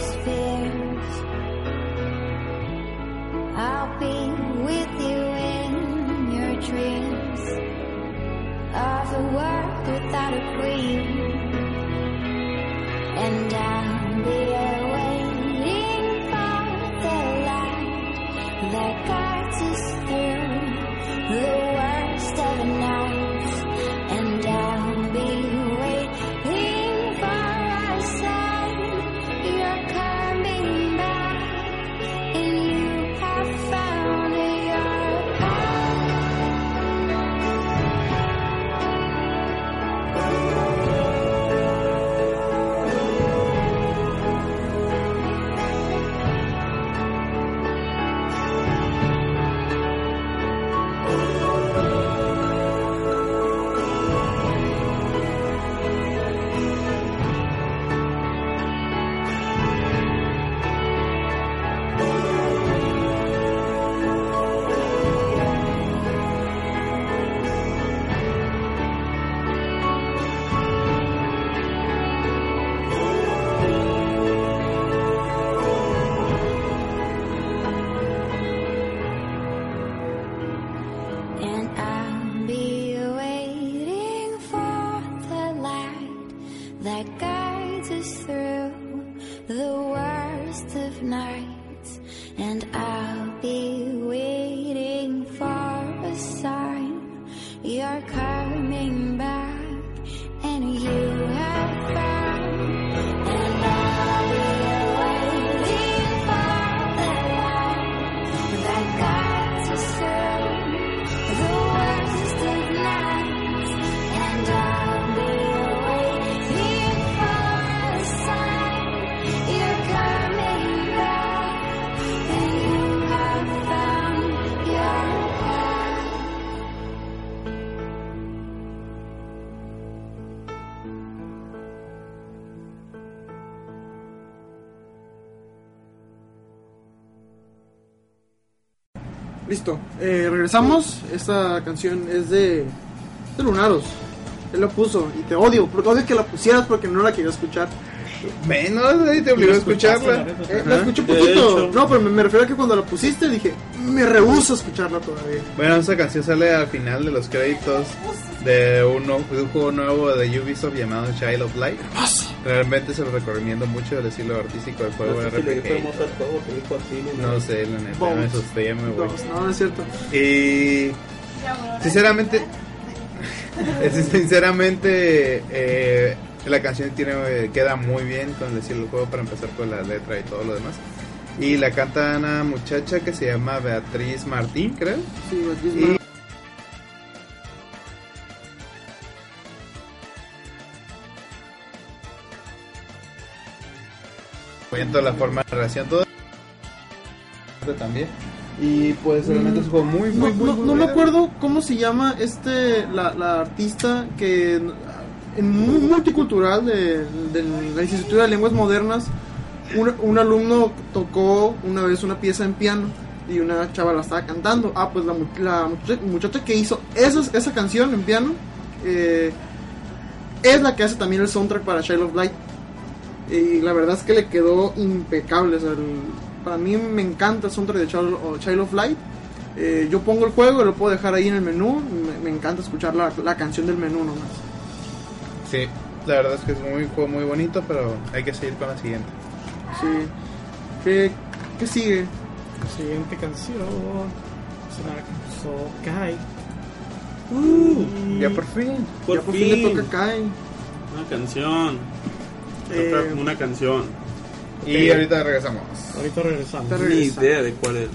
regresamos. Esta canción es de, de Lunaros. Él la puso y te odio. Porque odio que la pusieras porque no la quería escuchar. Menos, ahí te obligó a escucharla. Eh, la escuché un poquito. No, pero me, me refiero a que cuando la pusiste dije, me rehuso a escucharla todavía. Bueno, esa canción sale al final de los créditos de un, nu- de un juego nuevo de Ubisoft llamado Child of Light. Realmente se lo recomiendo mucho el estilo artístico del juego No sé RPG. juego que dijo así. No sé, la neta, Bones. me asusté, ya me voy. No, no, no es cierto. Y sinceramente, sinceramente eh, la canción tiene eh, queda muy bien con el estilo del juego para empezar con la letra y todo lo demás. Y la canta una muchacha que se llama Beatriz Martín, creo. Sí, Beatriz Y Mar- viendo la forma de narración, todo también. Y pues realmente es un juego muy, No, muy, muy, no- muy no me acuerdo cómo se llama este la, la artista que multicultural de, de la Instituto de Lenguas Modernas un, un alumno tocó una vez una pieza en piano y una chava la estaba cantando. Ah, pues la, la muchacha, que hizo esa, esa canción en piano eh, es la que hace también el soundtrack para Child of Light. Y la verdad es que le quedó impecable. o sea, el- para mí me encanta el soundtrack de Child, Child of Light. Eh, yo pongo el juego, lo puedo dejar ahí en el menú. Me, me encanta escuchar la, la canción del menú nomás. Sí, la verdad es que es un juego muy bonito, pero hay que seguir con la siguiente. Sí. ¿Qué, qué sigue? Siguiente canción. Será Sokai. Ya por fin. Por ya por fin, le toca Kai. Una canción. Eh, Toca una canción. Y ahorita regresamos. Ahorita regresamos. Te Ni regresa. idea de cuál es.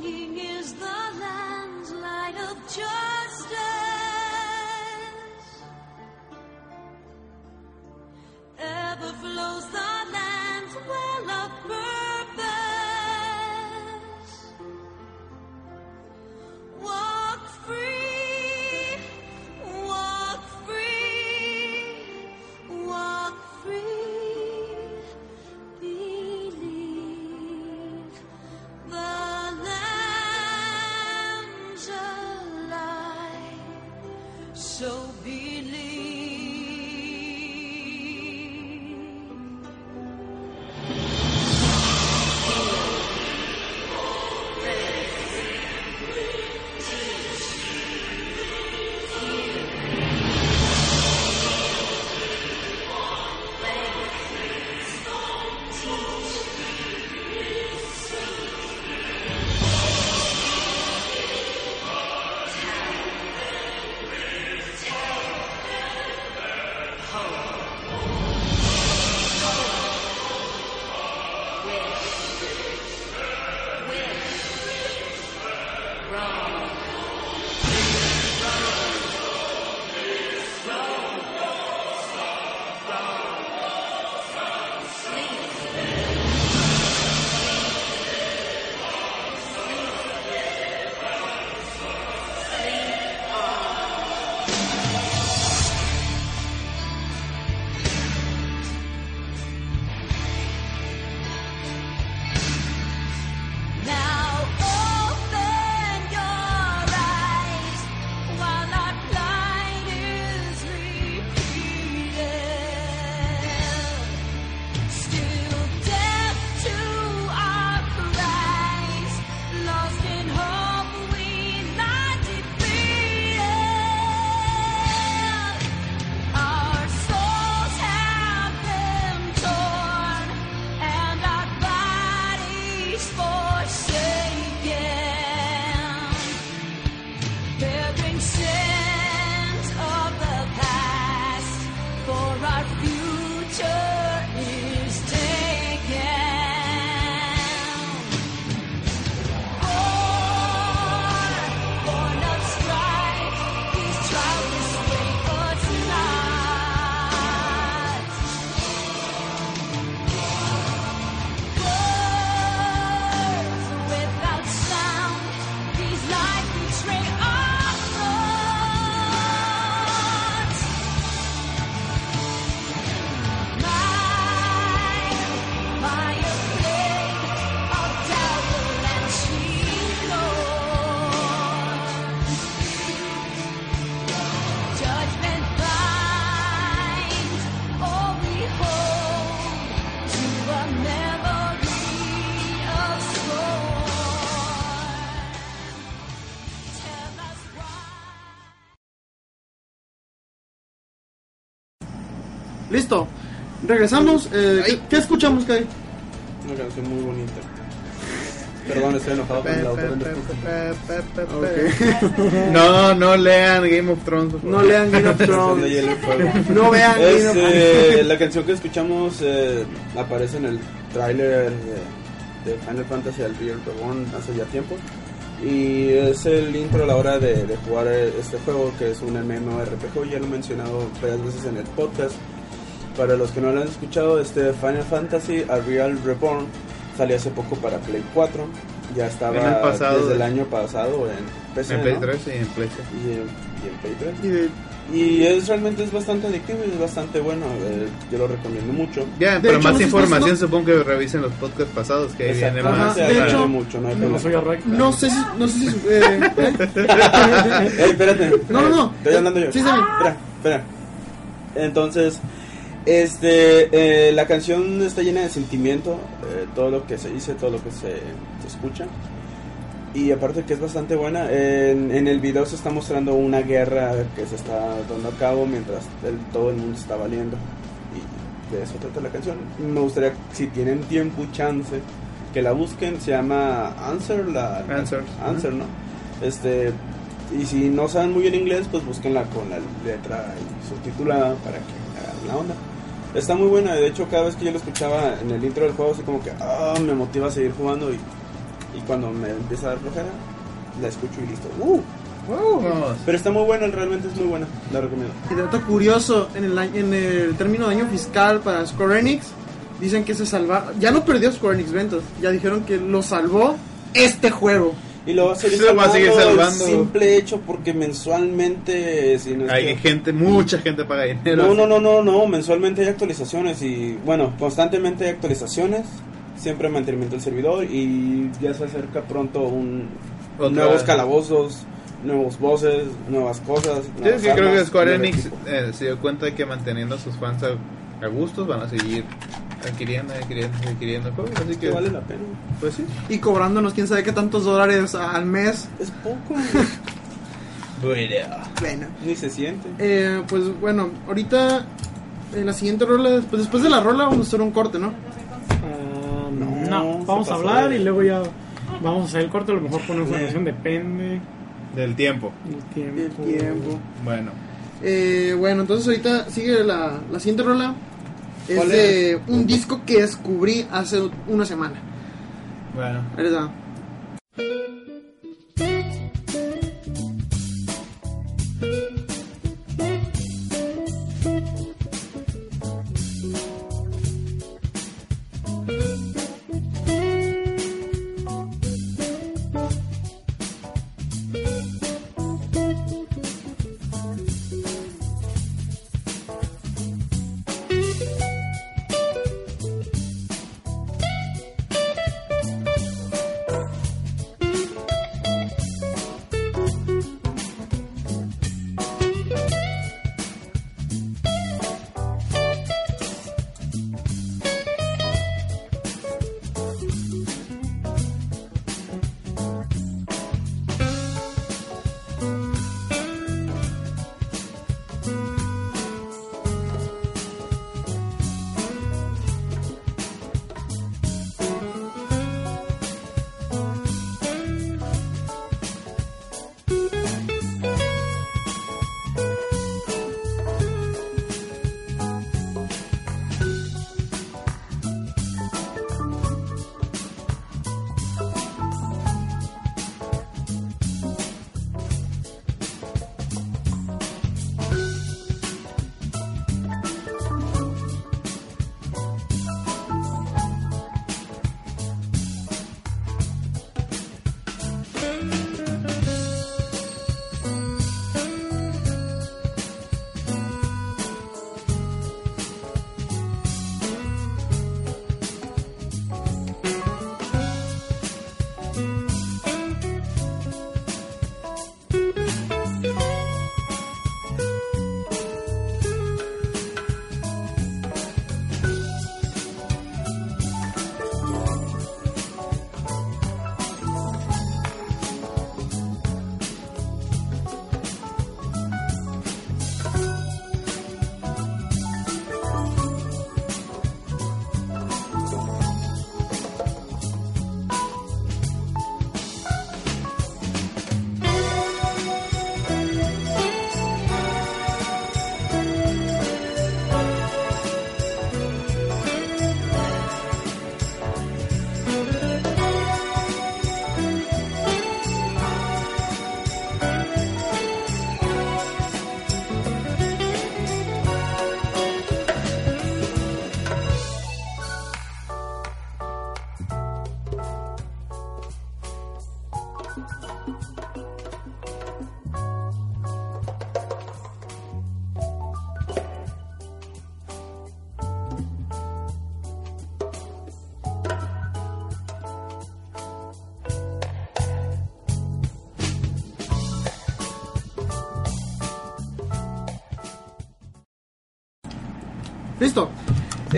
一面 Regresamos. Eh, ¿qué, qué escuchamos, Kai? Una canción muy bonita. Perdón, estoy enojado con el autor del Ok. No, no lean Game of Thrones. por favor. No lean Game of Thrones. No vean Es, Game of eh, la canción que escuchamos eh, aparece en el tráiler de, de Final Fantasy Reborn Reborn hace ya tiempo y es el intro a la hora de, de jugar eh, este juego que es un MMORPG ya lo he mencionado varias veces en el podcast para los que no lo han escuchado este Final Fantasy A Real Reborn salió hace poco para Play 4 ya estaba En el pasado. desde el año pasado en PC En Play ¿no? 3 y en PlayStation. y, en- y en Play 3 Y de- y es realmente es bastante adictivo y es bastante bueno. eh, yo lo recomiendo mucho. Ya, De para hecho, más no sé si información estás- supongo que revisen los podcasts pasados que ahí viene más. Ajá, de hecho, mucho, no No soy. No sé si. No sé si. eh, espérate. No, no, no. Estoy hablando yo. Sí. Espera, espera. Entonces, Este, eh, la canción está llena de sentimiento, eh, todo lo que se dice, todo lo que se, se escucha. Y aparte que es bastante buena, en, en el video se está mostrando una guerra que se está dando a cabo mientras el- todo el mundo está valiendo. Y de eso trata la canción. Me gustaría, si tienen tiempo y chance, que la busquen. Se llama Answer, la, Answer. Answer, ¿no? Este, y si no saben muy bien inglés, pues búsquenla con la letra y subtitulada para que hagan la onda. Está muy buena, de hecho cada vez que yo la escuchaba en el intro del juego, así como que ah, me motiva a seguir jugando y, y cuando me empieza a dar flojera, la escucho y listo. ¡Uh! Pero está muy buena, realmente es muy buena, la recomiendo. Y dato curioso, en el, en el término de año fiscal para Square Enix, dicen que se salva. Ya no perdió Square Enix ventas, ya dijeron que lo salvó este juego. Y lo va a seguir lo va a seguir salvando. El simple hecho porque mensualmente, si no Hay que- gente, mucha gente paga dinero. No, no, no, no, no, mensualmente hay actualizaciones y bueno, constantemente hay actualizaciones, siempre mantenimiento del servidor y ya se acerca pronto un Otra- nuevos calabozos, nuevos bosses, nuevas cosas. Sí, nuevas creo que Square Enix eh, se dio cuenta de que manteniendo a sus fans a, a gustos van a seguir adquiriendo, adquiriendo, adquiriendo juegos. Así que vale la pena. pues sí. Y cobrándonos quién sabe qué tantos dólares al mes. Es poco, Bueno. ni se siente. Eh, pues bueno, ahorita en la siguiente rola, después, después de la rola vamos a hacer un corte, ¿no? Ah, No, vamos a hablar y luego ya vamos a hacer el corte. A lo mejor Sí. canción, depende Del tiempo. del tiempo. El tiempo. Bueno. Eh, bueno, entonces ahorita sigue la, la siguiente rola. Es ¿Cuál de un disco que descubrí hace una semana. Bueno.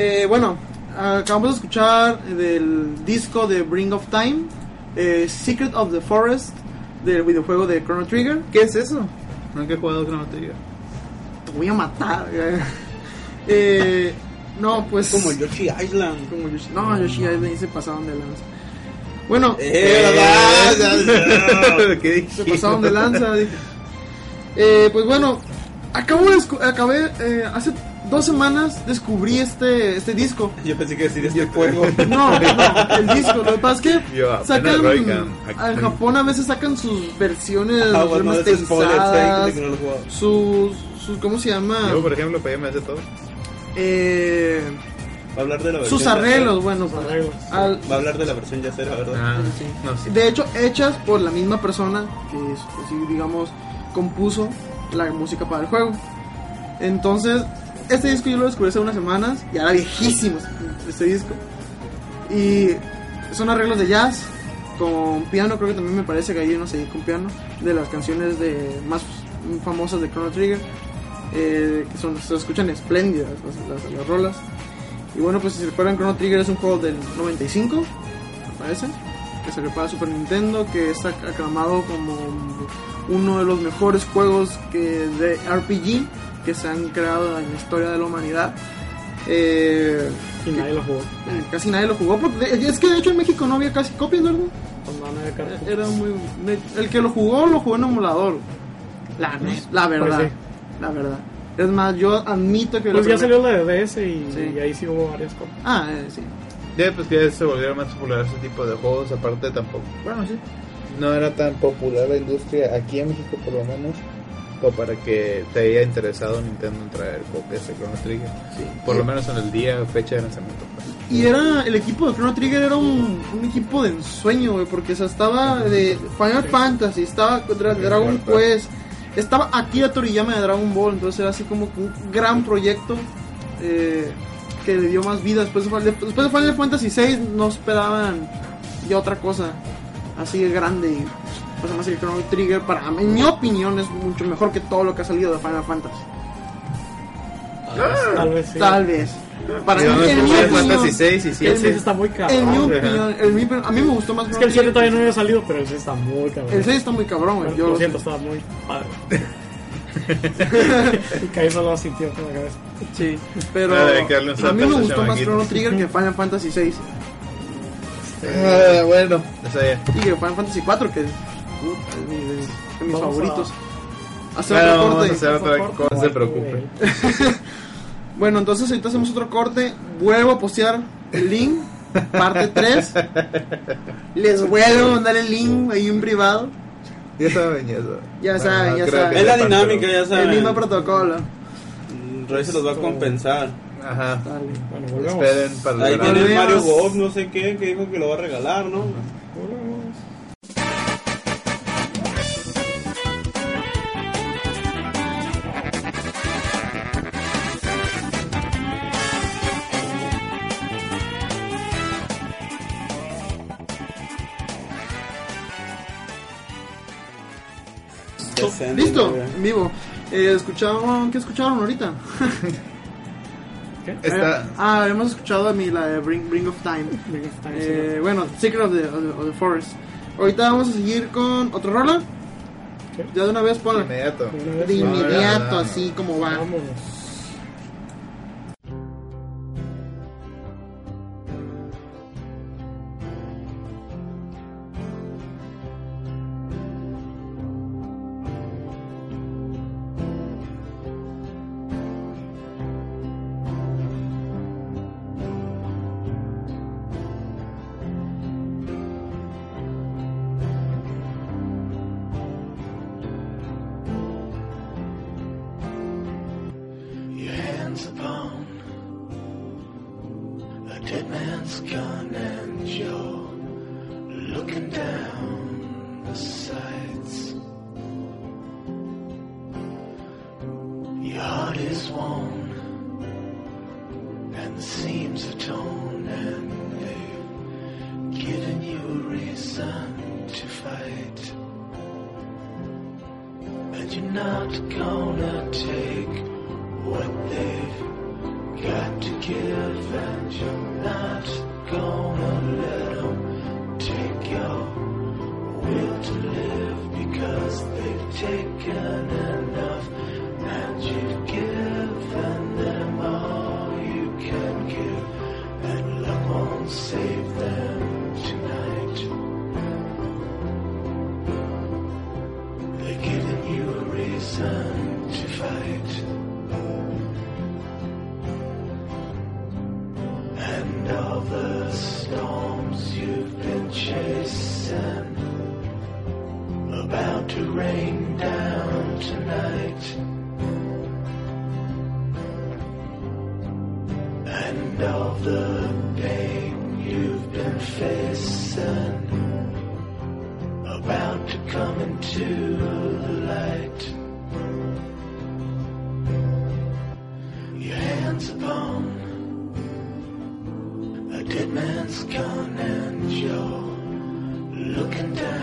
Eh, bueno, acabamos de escuchar del disco de Bring of Time, eh, Secret of the Forest, del videojuego de Chrono Trigger. ¿Qué es eso? Nunca he jugado Chrono Trigger. Te voy a matar. eh. Eh, no, pues. Como Yoshi Island. como Yoshi. No, Yoshi Island se pasaron de lanza. Bueno, Eh, ¿Qué dije? se pasaron de lanza. dije. Eh, pues bueno, acabo de acabé eh, hace dos semanas descubrí este este disco. Yo pensé que decir este juego. No, no, el disco. Lo que pasa es que Yo sacan en. Japón a veces sacan sus versiones Ah, bueno, no es spoiler, remasterizadas, sé que no lo he jugado. sus sus ¿cómo se llama? Yo, por ejemplo, me hace todo. Eh, Va a hablar de la versión sus arreglos, bueno, Sus arreglos. al- Va a hablar de la versión yacera, ¿verdad? Ah, Sí. no, sí. de hecho hechas por la misma persona que es, pues, sí, digamos compuso la música para el juego entonces este disco yo lo descubrí hace unas semanas ya era viejísimo este disco. Y son arreglos de jazz con piano creo que también me parece que hay unos ahí con piano de las canciones de más famosas de Chrono Trigger eh, que son, se escuchan espléndidas las, las- las rolas. Y bueno pues si recuerdan Chrono Trigger es un juego del 95 me parece, que salió para Super Nintendo, que está aclamado como uno de los mejores juegos que de RPG que se han creado en la historia de la humanidad. Eh, Y nadie lo jugó. eh, casi nadie lo jugó, porque es que de hecho en México no había casi copias, ¿verdad? Pues no, no. Era muy, el que lo jugó lo jugó en emulador. La, la verdad, Pues sí. la verdad. Es más, yo admito que Pues lo ya salió la de DS y, Sí. y ahí sí hubo varias cosas. Ah, eh, sí. Ya, pues que ya se volvieron más populares ese tipo de juegos. Aparte, tampoco. Bueno, sí. No era tan popular la industria aquí en México, por lo menos. Como para que te haya interesado Nintendo en traer copias de Chrono Trigger. Sí. Por lo menos en el día, fecha de lanzamiento. pues. Y era, el equipo de Chrono Trigger era un, un equipo de ensueño, güey, porque o sea, estaba de Final Fantasy, estaba contra Dragon Quest, estaba Akira Toriyama de Dragon Ball, entonces era así como que un gran proyecto eh, que le dio más vida. Después de, Final- después de Final Fantasy VI no esperaban ya otra cosa así de grande y pues además el Chrono Trigger para mí, en mi opinión es mucho mejor que todo lo que ha salido de Final Fantasy. Tal vez sí. Tal vez. Para mí, en mi Final opinión, Fantasy 6 y El 7. 6 está muy en mi cabrón. opinión, mi- a mí me gustó más Es que el 7 Chrono todavía no había salido, pero el 6 está muy cabrón. El 6 está muy cabrón, güey. Yo Lo siento, sé. estaba muy padre. y Kai solo sintió con la cabeza. Sí, pero Ah, a mí me gustó más. Chrono Trigger que Final Fantasy 6 Ah, bueno, eso ya. y que Final Fantasy 4 que es mi- de, de mis Vamos a- favoritos. Hacer Bueno, otro vamos a corte. hacer otra Por cosa, no se preocupe. Bueno, entonces ahorita hacemos otro corte. Vuelvo a postear el link, parte 3. Les vuelvo a mandar el link ahí en privado. Ya saben. Ya saben, ya creo saben. que Es la dinámica, ya El saben. mismo protocolo. Mm, Rey se los va a compensar. Ajá. Dale. Bueno, volvemos. Esperen para Ahí el tiene el Volvemos. Mario Golf, no sé qué, que dijo que lo va a regalar, ¿no? Listo, en vivo. Eh, ¿escucharon, ¿Qué escucharon ahorita? Está. Ah, hemos escuchado a mí la de Bring, Bring of Time. Bring of Time, Eh, bueno, Secret of the, of the- of the Forest. Ahorita vamos a seguir con otro rola. ¿Qué? Ya de una vez ponla. Inmediato. De una vez. De No, inmediato, no, no. así como va. Vámonos. And all the pain you've been facing about to come into the light. Your hands upon a dead man's gun and you're looking down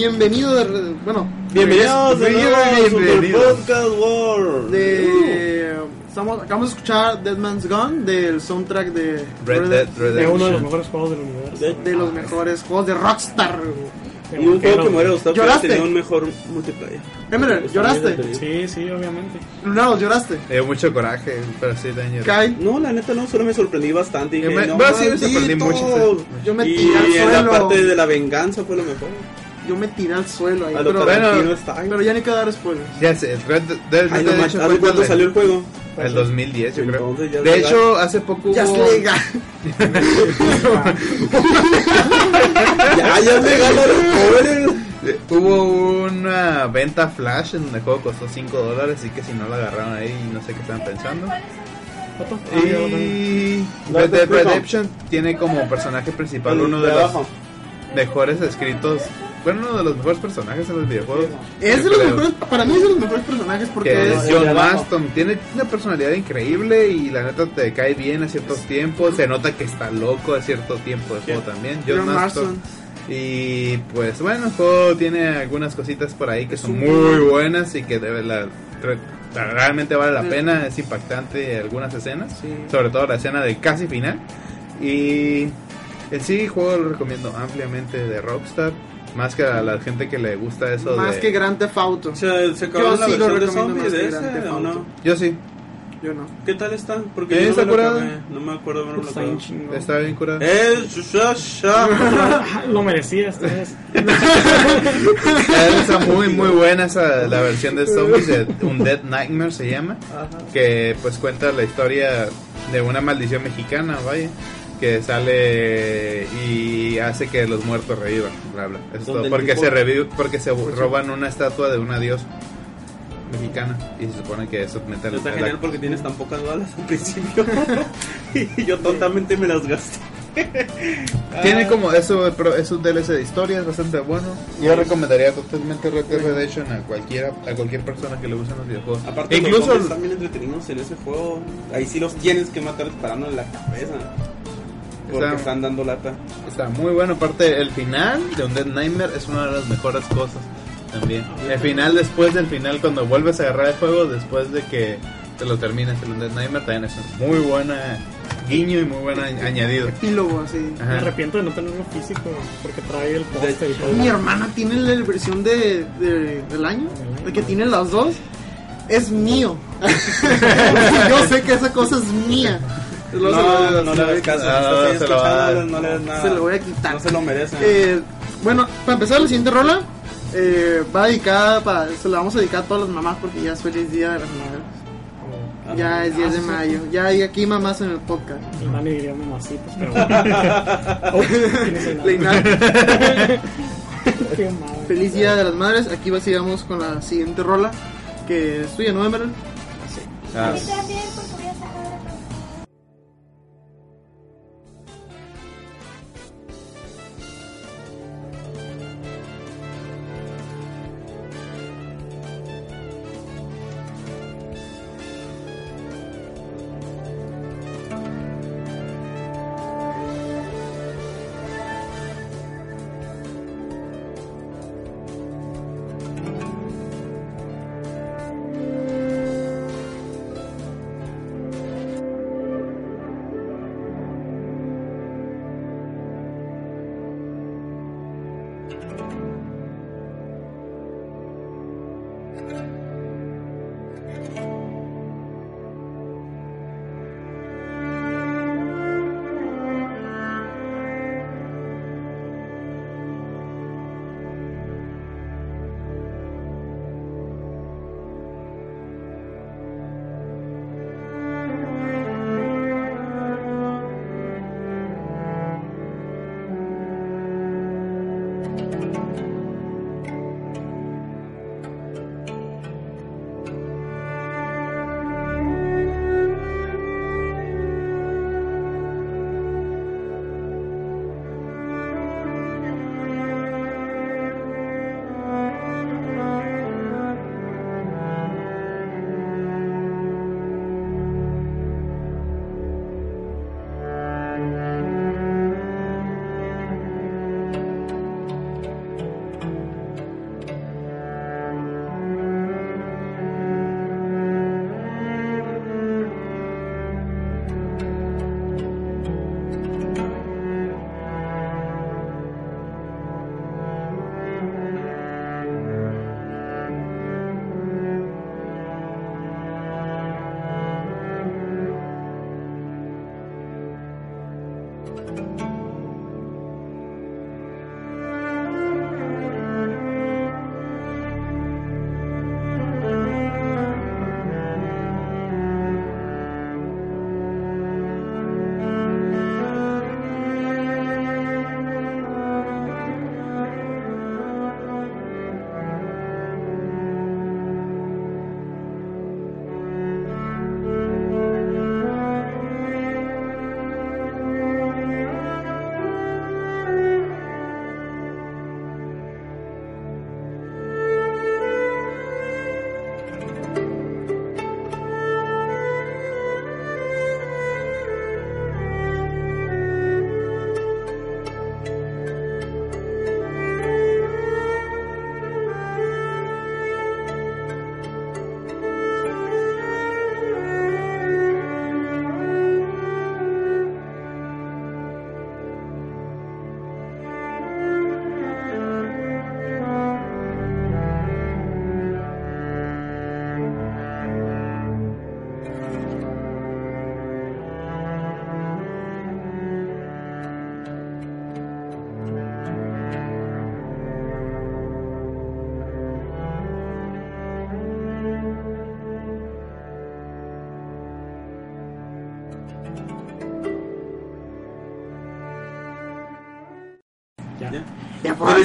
Bienvenido, de, bueno, Bienvenidos de nuevo a. Podcast World. de, estamos, acabamos de escuchar Dead Man's Gone del soundtrack de Red Dead De uno de los Redemption. mejores juegos del universo. De- de los mejores juegos de Rockstar. Y un juego que me hubiera gustado ¿Lloraste? tenido un mejor multiplayer. Emerald, ¿lloraste? Sí, sí, obviamente. Lunados, ¿lloraste? Dio mucho coraje, pero sí daño. Kai, No, la neta no, solo me sorprendí bastante. y Yo Dije, me- no, sí me sorprendí mucho. yo me y tiré al en la parte de la venganza fue lo mejor. Yo me tiré al suelo ahí, A lo pero, bueno, style. pero ya ni quiero dar spoilers. Ya sé, Red Dead Red Ay, Dead no manches, Redemption ¿hace fue cuándo el- salió el juego? El 2010, yo creo. Es De legal. hecho, hace poco Ya es hubo, legal. ya, ya me ganaron hubo una venta flash en donde el juego costó 5 dólares, así que si no la agarraron ahí, no sé qué estaban pensando. Ah, lo. Y Red Dead. Redemption tiene como personaje principal uno de los mejores escritos, bueno, uno de los mejores personajes en los videojuegos. Es de los mejores, para mí es de los mejores personajes porque que es, el John. Maston. Tiene una personalidad increíble y la neta te cae bien a ciertos tiempos. Se nota que está loco a cierto tiempo de juego también. John, John Maston. Marston. Y pues bueno, el juego tiene algunas cositas por ahí que son muy buenas y que la, realmente vale la pena. Es impactante algunas escenas, Sí. sobre todo la escena del casi final. Y en sí, el juego lo recomiendo ampliamente de Rockstar. Más que a la gente que le gusta eso más de... que Grand Theft Auto. ¿se acabó Yo la sí lo versión de recomiendo más de que ese Grand Theft o Auto. no? Yo sí. Yo no. ¿Qué tal está? Porque ¿Eh, no está acabé. No me acuerdo de haberlo Está. Está bien curado. ¡Eh! ¡Shusha! shusha. Lo merecía esta vez. Está muy muy buena esa la versión de zombies de Undead Nightmare se llama que pues cuenta la historia de una maldición mexicana vaya que sale y hace que los muertos revivan bla bla Eso todo. porque tipo- se revive porque se roban una estatua de una diosa mexicana y se supone que eso mete Está la- genial porque tienes tan pocas balas al principio. y yo tontamente me las gasté. Tiene como eso, es un DLC de historia, es bastante bueno. Yo recomendaría totalmente Red Dead Redemption a cualquiera, a cualquier persona que le gusten los videojuegos. Aparte, los Incluso zombies están bien entretenidos en ese juego. Ahí sí los tienes que matar disparando en la cabeza. Porque Está- están dando lata. está muy bueno. Aparte, el final de Undead Nightmare es una de las mejores cosas también. El final, después del final, cuando vuelves a agarrar el juego, después de que te lo termines el Undead Nightmare, también es un muy buena guiño y muy buen añ- añadido. Epílogo, así. Me Ajá. arrepiento de no tenerlo físico porque trae el póster y todo. Mi hermana tiene la versión de, de- del año, de que tiene las dos. Es mío. Yo sé que esa cosa es mía. No, Luego se lo- no se le hagas caso. Ah, ahí se lo va a dar. escuchando, no le nada. Se lo voy a quitar. No se lo merece. Eh, bueno, para empezar la siguiente rola, eh, va dedicada para, se la vamos a dedicar a todas las mamás porque ya es feliz día de las madres. Ah. Ya es 10 de mayo, ya hay aquí mamás en el podcast. El Dani diría mamacitas, pero bueno. Oh, feliz día de las madres. Aquí sigamos con la siguiente rola, que es tuya, ¿no, Emerald? Ah,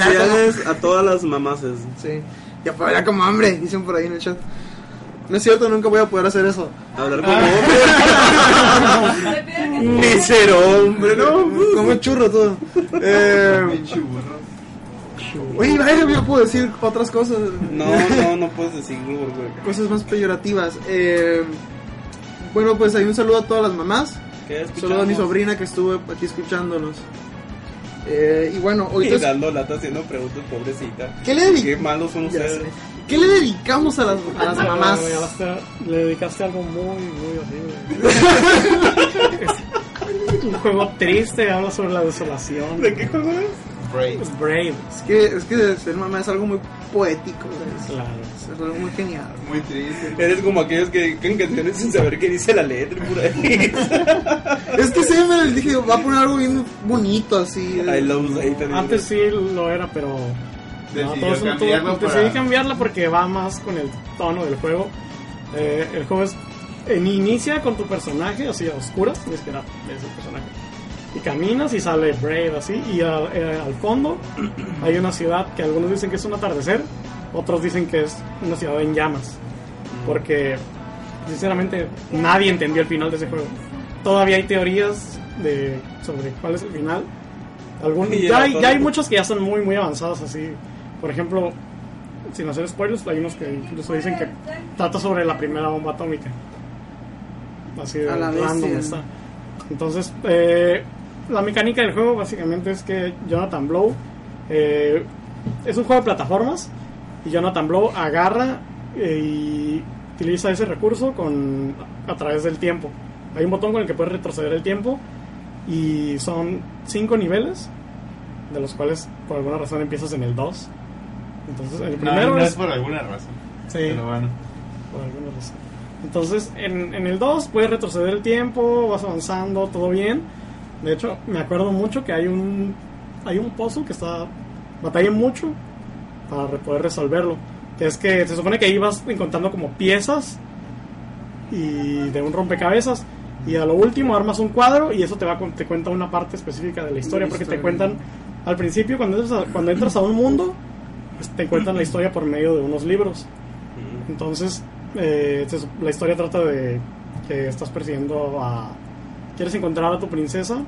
Como... Felicidades a todas las mamases. Sí. Ya puedo hablar como hombre, dicen por ahí en el chat. No es cierto, nunca voy a poder hacer eso. Hablar como hombre. Ser hombre, no. Como churro todo. Eh. Oye, vaya, yo puedo decir otras cosas. No, no, no puedes güey. Cosas más peyorativas. Eh, bueno, pues hay un saludo a todas las mamás. ¿Qué Un saludo a mi sobrina que estuvo aquí escuchándonos. Eh, y bueno, Y ahorita... dando lata haciendo preguntas, pobrecita. ¿Qué le dedic- Qué malos son ustedes. ¿Qué le dedicamos a las, a las mamás? Le dedicaste algo muy, muy horrible. es un juego triste, habla sobre la desolación. ¿De qué juego es? Brave. Es Brave, Es que, es que ser mamá es algo muy poético, ¿sabes? claro. es algo muy genial. Muy triste. Eres como aquellos que dedican canciones sin saber qué dice la letra por ahí. Es que sí, me dije, va a poner algo bien bonito así. I love Satan. Antes sí lo era, pero. Todos cambiarlo todos- para- Decidí cambiarla porque va más con el tono del juego. Eh, el juego es. eh, inicia con tu personaje, así a oscuras, ni siquiera es el personaje. Y caminas y sale Brave así. Y al, eh, al fondo hay una ciudad que algunos dicen que es un atardecer, otros dicen que es una ciudad en llamas. Porque, sinceramente, nadie entendió el final de ese juego. Todavía hay teorías de sobre cuál es el final. Algún, Y ya, hay, ya hay muchos que ya son muy, muy avanzados así. Por ejemplo, sin hacer spoilers, hay unos que incluso dicen que trata sobre la primera bomba atómica. Así de A la random está. Entonces, eh, la mecánica del juego básicamente es que Jonathan Blow eh, es un juego de plataformas y Jonathan Blow agarra eh, y utiliza ese recurso con a través del tiempo. Hay un botón con el que puedes retroceder el tiempo y son cinco niveles, de los cuales por alguna razón empiezas en el 2. Entonces, el No, primero no es, es por alguna razón. Sí. Pero bueno. por alguna razón. Entonces, en, en el 2 puedes retroceder el tiempo, vas avanzando, todo bien. De hecho, me acuerdo mucho que hay un hay un puzzle que está batalla mucho para poder resolverlo. Que es que se supone que vas encontrando como piezas y de un rompecabezas y a lo último armas un cuadro y eso te va te cuenta una parte específica de la historia porque te historia. cuentan al principio cuando entras a, cuando entras a un mundo pues, te cuentan la historia por medio de unos libros. Entonces, eh, la historia trata de que estás persiguiendo a... Quieres encontrar a tu princesa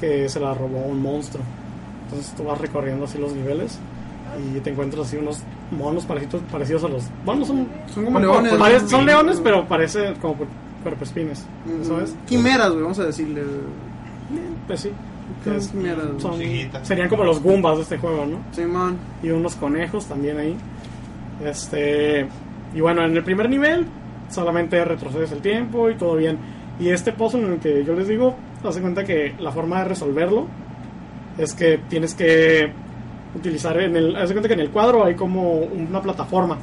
que se la robó un monstruo. Entonces tú vas recorriendo así los niveles y te encuentras así unos monos parecidos, parecidos a los... Bueno, son, Son como leones. pare- ¿no? son leones, pero parece como cu- cuerpoespines, Mm, ¿sabes? Quimeras, güey, vamos a decirle. Pues sí. ¿Qué Es- quimeras? son- serían como los Goombas de este juego, ¿no? Simón. y unos conejos también ahí. Este, y bueno, en el primer nivel solamente retrocedes el tiempo y todo bien. Y este puzzle en el que yo les digo, hace cuenta que la forma de resolverlo es que tienes que utilizar en el, hace cuenta que en el cuadro hay como una plataforma.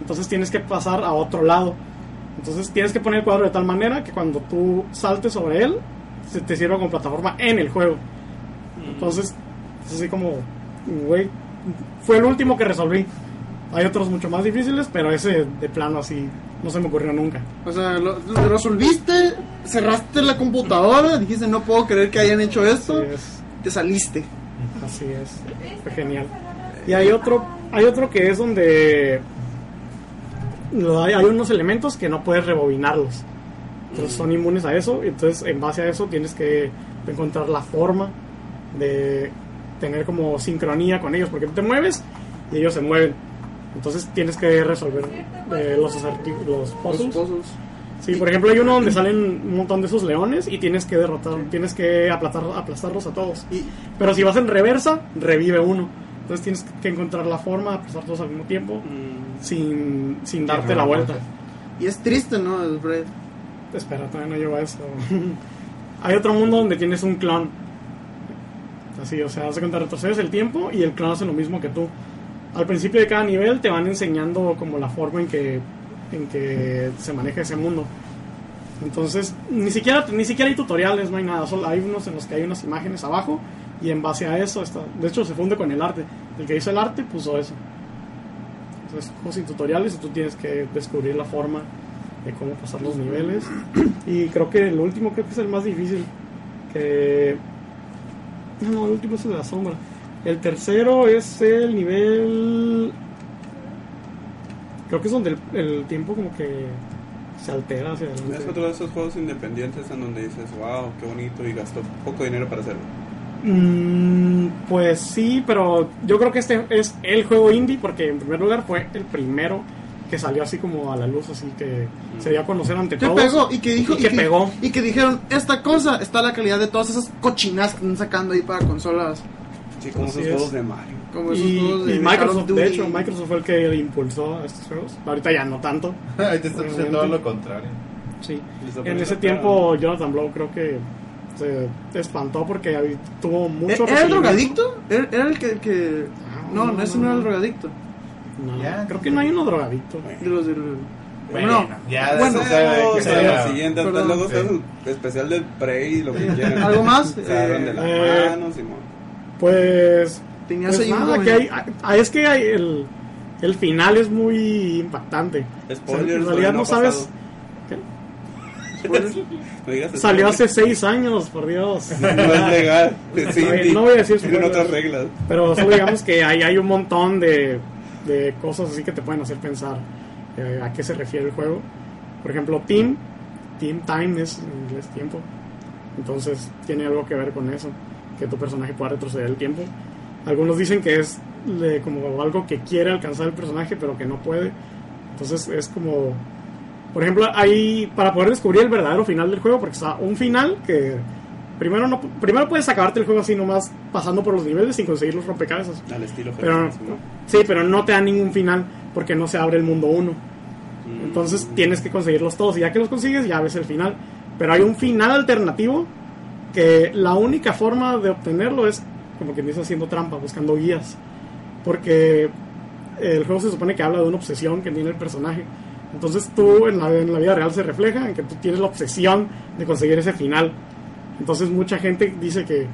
Entonces tienes que pasar a otro lado. Entonces tienes que poner el cuadro de tal manera que cuando tú saltes sobre él, se te sirva como plataforma en el juego. Entonces, es así como, güey, fue el último que resolví. Hay otros mucho más difíciles, pero ese de plano así no se me ocurrió nunca. O sea, lo, lo resolviste, cerraste la computadora, dijiste no puedo creer que hayan hecho esto, es, te saliste. así es, fue genial. Y hay otro, hay otro que es donde hay, unos elementos que no puedes rebobinarlos. Entonces son inmunes a eso, y entonces en base a eso tienes que encontrar la forma de tener como sincronía con ellos, porque tú te mueves y ellos se mueven. Entonces tienes que resolver eh, los, los Los puzzles. Sí, por ejemplo, hay uno donde salen un montón de esos leones y tienes que derrotar, tienes que aplastar, aplastarlos a todos. Y, Pero si vas en reversa, revive uno. Entonces tienes que encontrar la forma de aplastar todos al mismo tiempo sin, sin darte la vuelta. y es triste, ¿no? El Brave. Espera, todavía no llevo a eso. hay otro mundo donde tienes un clon. Así, o sea, hace cuenta, retrocedes el tiempo y el clon hace lo mismo que tú. Al principio de cada nivel te van enseñando como la forma en que, en que se maneja ese mundo. Entonces, ni siquiera, ni siquiera hay tutoriales, no hay nada. Solo hay unos en los que hay unas imágenes abajo y en base a eso está. De hecho, se funde con el arte. El que hizo el arte puso eso. Entonces, juego sin tutoriales y tú tienes que descubrir la forma de cómo pasar los niveles. Y creo que el último creo que es el más difícil. Que. No, el último es el de la sombra. El tercero es el nivel. Creo que es donde el, el tiempo como que se altera hacia adelante. Es otro de esos juegos independientes en donde dices, wow, qué bonito y gastó poco dinero para hacerlo. Mm, pues sí, pero yo creo que este es el juego indie porque en primer lugar fue el primero que salió así como a la luz, así que se dio a conocer ante Que todos. pegó y que dijo Y que pegó. y que dijeron esta cosa está a la calidad de todas esas cochinas que están sacando ahí para consolas Sí, como Así esos es. juegos de Mario. como esos Y, juegos de, de Microsoft, de hecho, Microsoft fue el que impulsó a estos juegos. Ahorita ya no tanto. Ahí te está diciendo todo lo contrario. Sí. En ese tiempo Jonathan Blow creo que se espantó porque tuvo mucho ¿E- ¿Era el drogadicto? ¿Era, era el que, el que... No, No, no, ese no, no era el drogadicto. No, Ya. creo que no hay uno drogadicto. De los del... Bueno, Bueno, ya bueno, Eso, sea- lo siguiente, luego especial del Prey y lo que quieran. ¿Algo más? De las Eh, manos, Simón. Pues, Tenías pues ahí nada, que hay, ah, es que hay el, el final es muy impactante. O sea, Spoilers, en realidad no sabes. No digas Salió hace seis años, por Dios. No es legal. Indie. no voy a decir Tienen otras reglas. Pero solo digamos que hay, hay un montón de, de cosas así que te pueden hacer pensar eh, a qué se refiere el juego. Por ejemplo, Team, Team Time es en inglés tiempo. Entonces tiene algo que ver con eso, que tu personaje pueda retroceder el tiempo. Algunos dicen que es le- como algo que quiere alcanzar el personaje pero que no puede. Entonces es como, por ejemplo, hay para poder descubrir el verdadero final del juego, porque está un final que primero no primero puedes acabarte el juego así nomás pasando por los niveles sin conseguir los rompecabezas. Al estilo Pero Simón. sí, pero no te da ningún final porque no se abre el mundo 1. Mm. Entonces tienes que conseguirlos todos y ya que los consigues ya ves el final. Pero hay un final alternativo que la única forma de obtenerlo es como que empieza haciendo trampa, buscando guías. Porque el juego se supone que habla de una obsesión que tiene el personaje. Entonces tú en la, en la vida real se refleja en que tú tienes la obsesión de conseguir ese final. Entonces mucha gente dice que,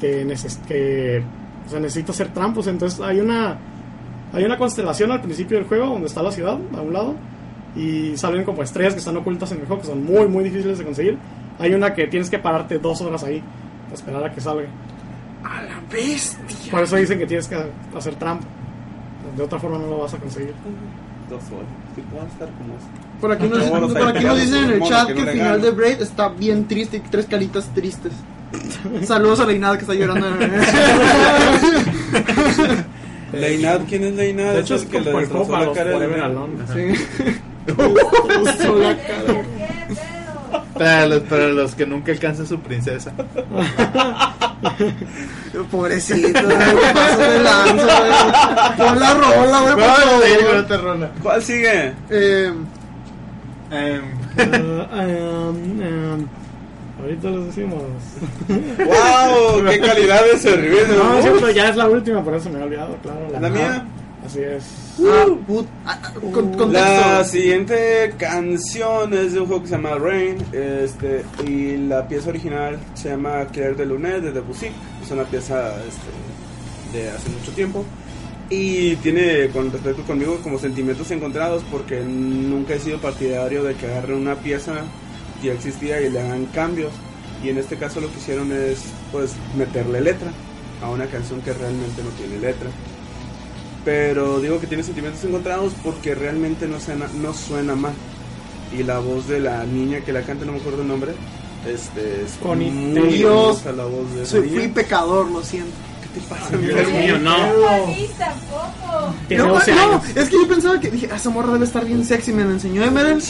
que, neces- que o sea, necesita hacer trampas. Entonces hay una, hay una constelación al principio del juego donde está la ciudad a un lado y salen como estrellas que están ocultas en el juego que son muy muy difíciles de conseguir. Hay una que tienes que pararte dos horas ahí para esperar a que salga. A la bestia. Por eso dicen que tienes que hacer trampa. De otra forma no lo vas a conseguir. Dos horas. Sí, estar como Por aquí nos, por aquí dicen en el chat que que el final de Braid está bien triste y tres caritas tristes. Saludos a Leinada que está llorando. Leinad, ¿quién es Leinad? De hecho es el que le destrozó la los cara nene. Alone. Sí. La cara. Para los, para los que nunca alcanzan su princesa. Pobrecito, güey, paso de lanza, güey. Pon la rola, güey, por favor. ¿Cuál sigue? Eh, Em, Ah, um, um, ahorita les decimos. ¡Wow! ¡Qué calidad de ese review! No, es cierto, ya es la última, por eso me he olvidado, claro. ¿La mía? Así es. Ah, put- ah, ah. La siguiente canción es de un juego que se llama Rain este, y la pieza original se llama Claire de Lune de Debussy. Es una pieza este, de hace mucho tiempo y tiene con respecto conmigo como sentimientos encontrados porque nunca he sido partidario de que agarren una pieza que ya existía y le hagan cambios y en este caso lo que hicieron es pues meterle letra a una canción que realmente no tiene letra pero digo que tiene sentimientos encontrados porque realmente no suena, no suena mal. Y la voz de la niña que la canta, no me acuerdo el nombre, este, es Connie muy hermosa la voz de Soy, fui pecador, lo siento. ¿Qué te pasa? Dios mío, no. No, 12 no, es que yo pensaba que dije, "Ah, esa morra debe estar bien sexy. Me la enseñó Emerald.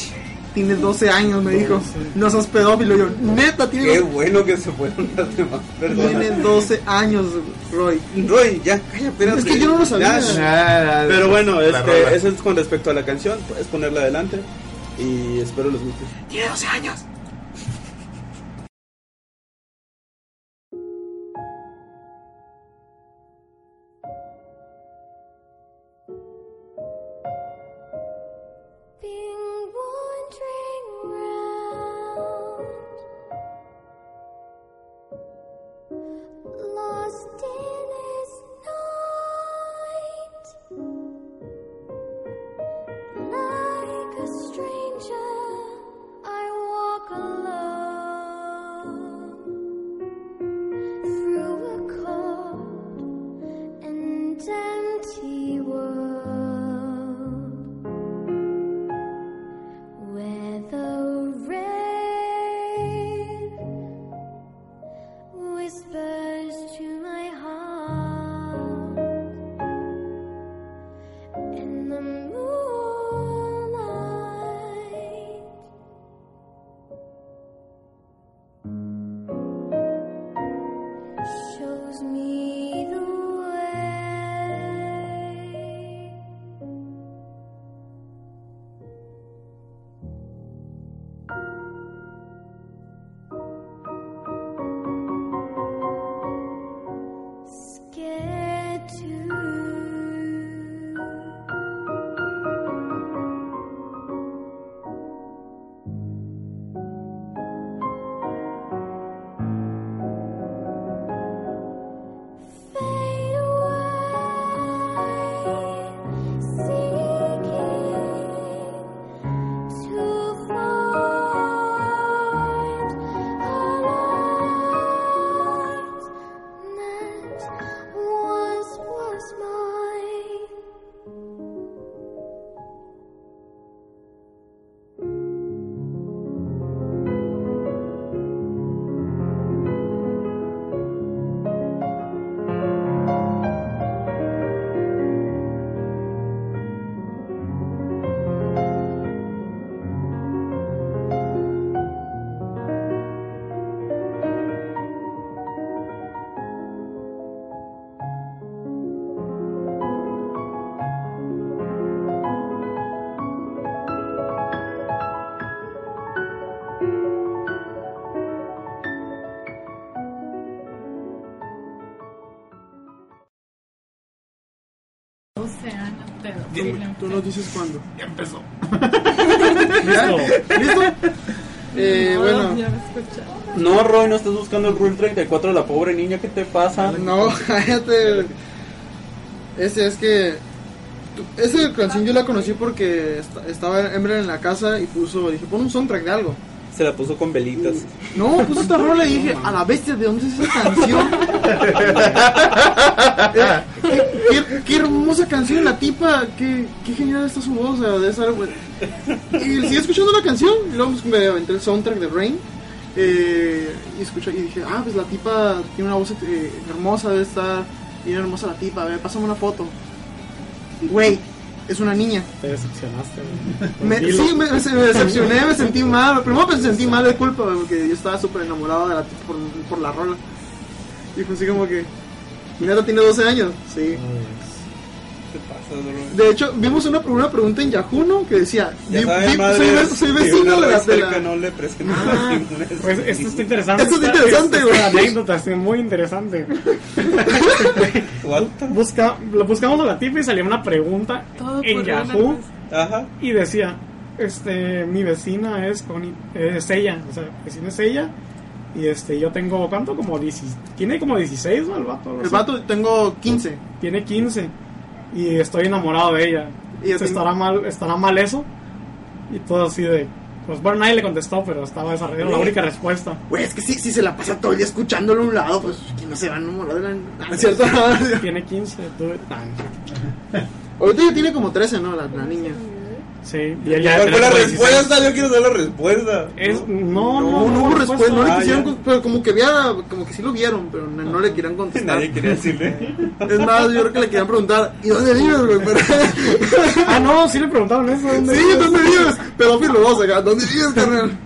Tiene 12 años, me dijo. No sos pedófilo. Yo, neta, Qué tiene, bueno que se fueron las demás tiene personas. 12 años, Roy. Roy, ya, calla, espérate. Es que yo no lo sabía. Ya, Pero bueno, este, eso es con respecto a la canción. Puedes ponerla adelante y espero les guste. Tiene 12 años. Tú nos dices cuándo. Ya empezó. ¿Ya? ¿Listo? Eh, bueno, Ya me escucha. No, Roy, no estás buscando el Rule 34 de la pobre niña, ¿qué te pasa? no, cállate. Ese es que. tu- Esa canción yo la conocí porque esta- estaba Ember en la casa y puso. Dije, pon un soundtrack de algo. Se la puso con velitas. No, puso esta rola y dije, a la bestia, ¿de dónde es esa canción? Eh, qué, qué- qué hermosa canción, la tipa, qué, qué genial está su voz, o sea, debe ser algo- Y sigue escuchando la canción, y luego pues, me aventé el soundtrack de Rain. eh, y escuché y dije, ah, pues la tipa tiene una voz eh, hermosa, debe estar bien hermosa la tipa, a ver, pásame una foto. Güey, es una niña. Te decepcionaste. güey. Me, sí, me, me- decepcioné, me sentí mal. Primero me sentí mal de culpa porque yo estaba súper enamorado de la tipa por, por la rola. Y fue así como que. Mi neta tiene 12 años. Sí. ¿Qué pasa? De hecho, vimos una, una pregunta en Yahoo, ¿no? Que decía: "Vi- madre, soy, soy vecino de la, de la- que no le presten Ah, Pues esto está interesante. Esto está interesante, güey. anécdota está muy interesante. Busca, lo buscamos a la tipa y salió una pregunta Todo en Yahoo Ajá. y decía, este, mi vecina es Connie, es ella, o sea, vecina es ella y este, yo tengo, ¿cuánto? Como 10, tiene como 16, ¿no? El vato. El vato, tengo 15. Tiene 15 y estoy enamorado de ella. Y yo ¿Se tengo- estará mal, estará mal eso? Y todo así de, pues bueno, nadie le contestó, pero estaba esa era la única respuesta. Güey, es que si, si se la pasa todo el día escuchándolo a un lado, pues que no se va a enamorar de la. Ah, ¿no es cierto? Tiene 15, tú, ah, Ahorita ya tiene como 13, ¿no? La, la niña. Sí, y ella ¿Cuál fue la como 16. respuesta? Yo quiero saber la respuesta. Es, no, No, no hubo respuesta, no le Ah, quisieron, ya. pero como que había, como que sí lo vieron, pero no, no le querían contestar. Nadie quería decirle. Es más, yo creo que le querían preguntar, ¿y dónde vives, güey? Pero, Ah, no, sí le preguntaron eso. ¿dónde sí, vives? ¿dónde vives? Pedófilo vos acá, ¿dónde vives, carnal?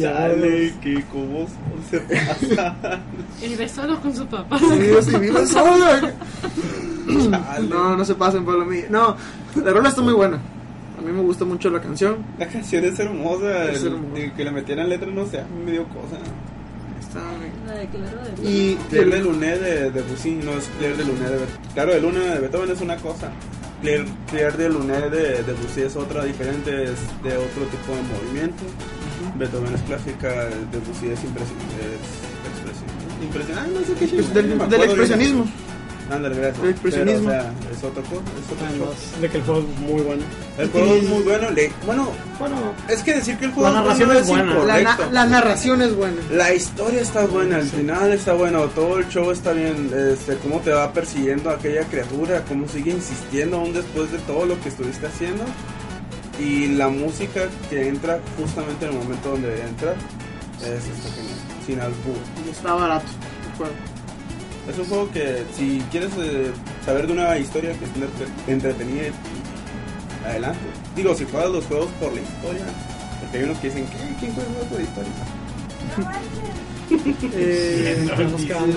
Chale, que como se pasa. Y vive solo con su papá. Sí, vives y vives solo. Chale. No, no se pasen, Pablo mí. No, la rola está muy buena. A mí me gusta mucho la canción. La canción es hermosa. Es el- hermosa. el que le metieran letras, no sé, me dio cosa. Está La de Y Claire de Lune de, de Bussy no es Claire de Lune de Beethoven. Claro, de Lune de Beethoven es una cosa. Claire, Claire de Lune de, de Bussy es otra diferente, es de otro tipo de movimiento. Beethoven es clásica, de Bussy es impresionante. Es impresionante, no sé qué Pues del, del expresionismo. Ándale, gracias. Expresionismo. Pero, o sea, es otra cosa, es otro de que el juego es muy bueno. El juego es muy bueno. Le, bueno, Bueno, es que decir que el juego La es narración bueno es buena. La, na- la narración es buena. La historia está buena, el final está bueno, todo el show está bien, este, cómo te va persiguiendo aquella criatura, cómo sigue insistiendo aún después de todo lo que estuviste haciendo y la música que entra justamente en el momento donde debe entrar es está genial, sin albur. Y está barato el juego. Es un juego que si quieres eh, saber de una historia que es entre- entretenida, adelante. Digo, si juegas los juegos por la historia, porque hay unos que dicen, ¿qué? ¿quién juega juegos por la historia? Eh, nos quedan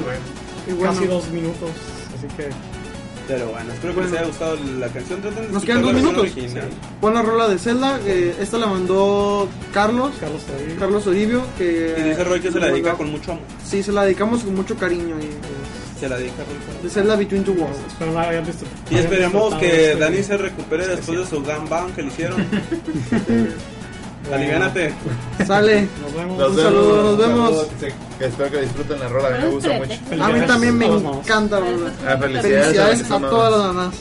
casi dos minutos. Así que Pero bueno, espero que Bueno. les haya gustado la canción. Traten de Nos quedan dos minutos. original. buena rola de Zelda. eh, esta la mandó Carlos. Carlos Toribio. Carlos Oribio. Que Y dice Roy que se la dedica mandó- con mucho amor. Sí, se la dedicamos con mucho cariño. Y, eh, Se la dedica Roy. de Zelda Between Two Worlds. Espero no hayan visto. Y esperemos que Dani se recupere después de su gangbang que le hicieron. Aliviánate. Sale. Nos vemos. Un saludo, nos vemos. Saludos, que espero que disfruten la rola, a mí me gusta mucho. A mí también me encanta. rola. Ah, felicidades, Felicidades a a todas las mamás.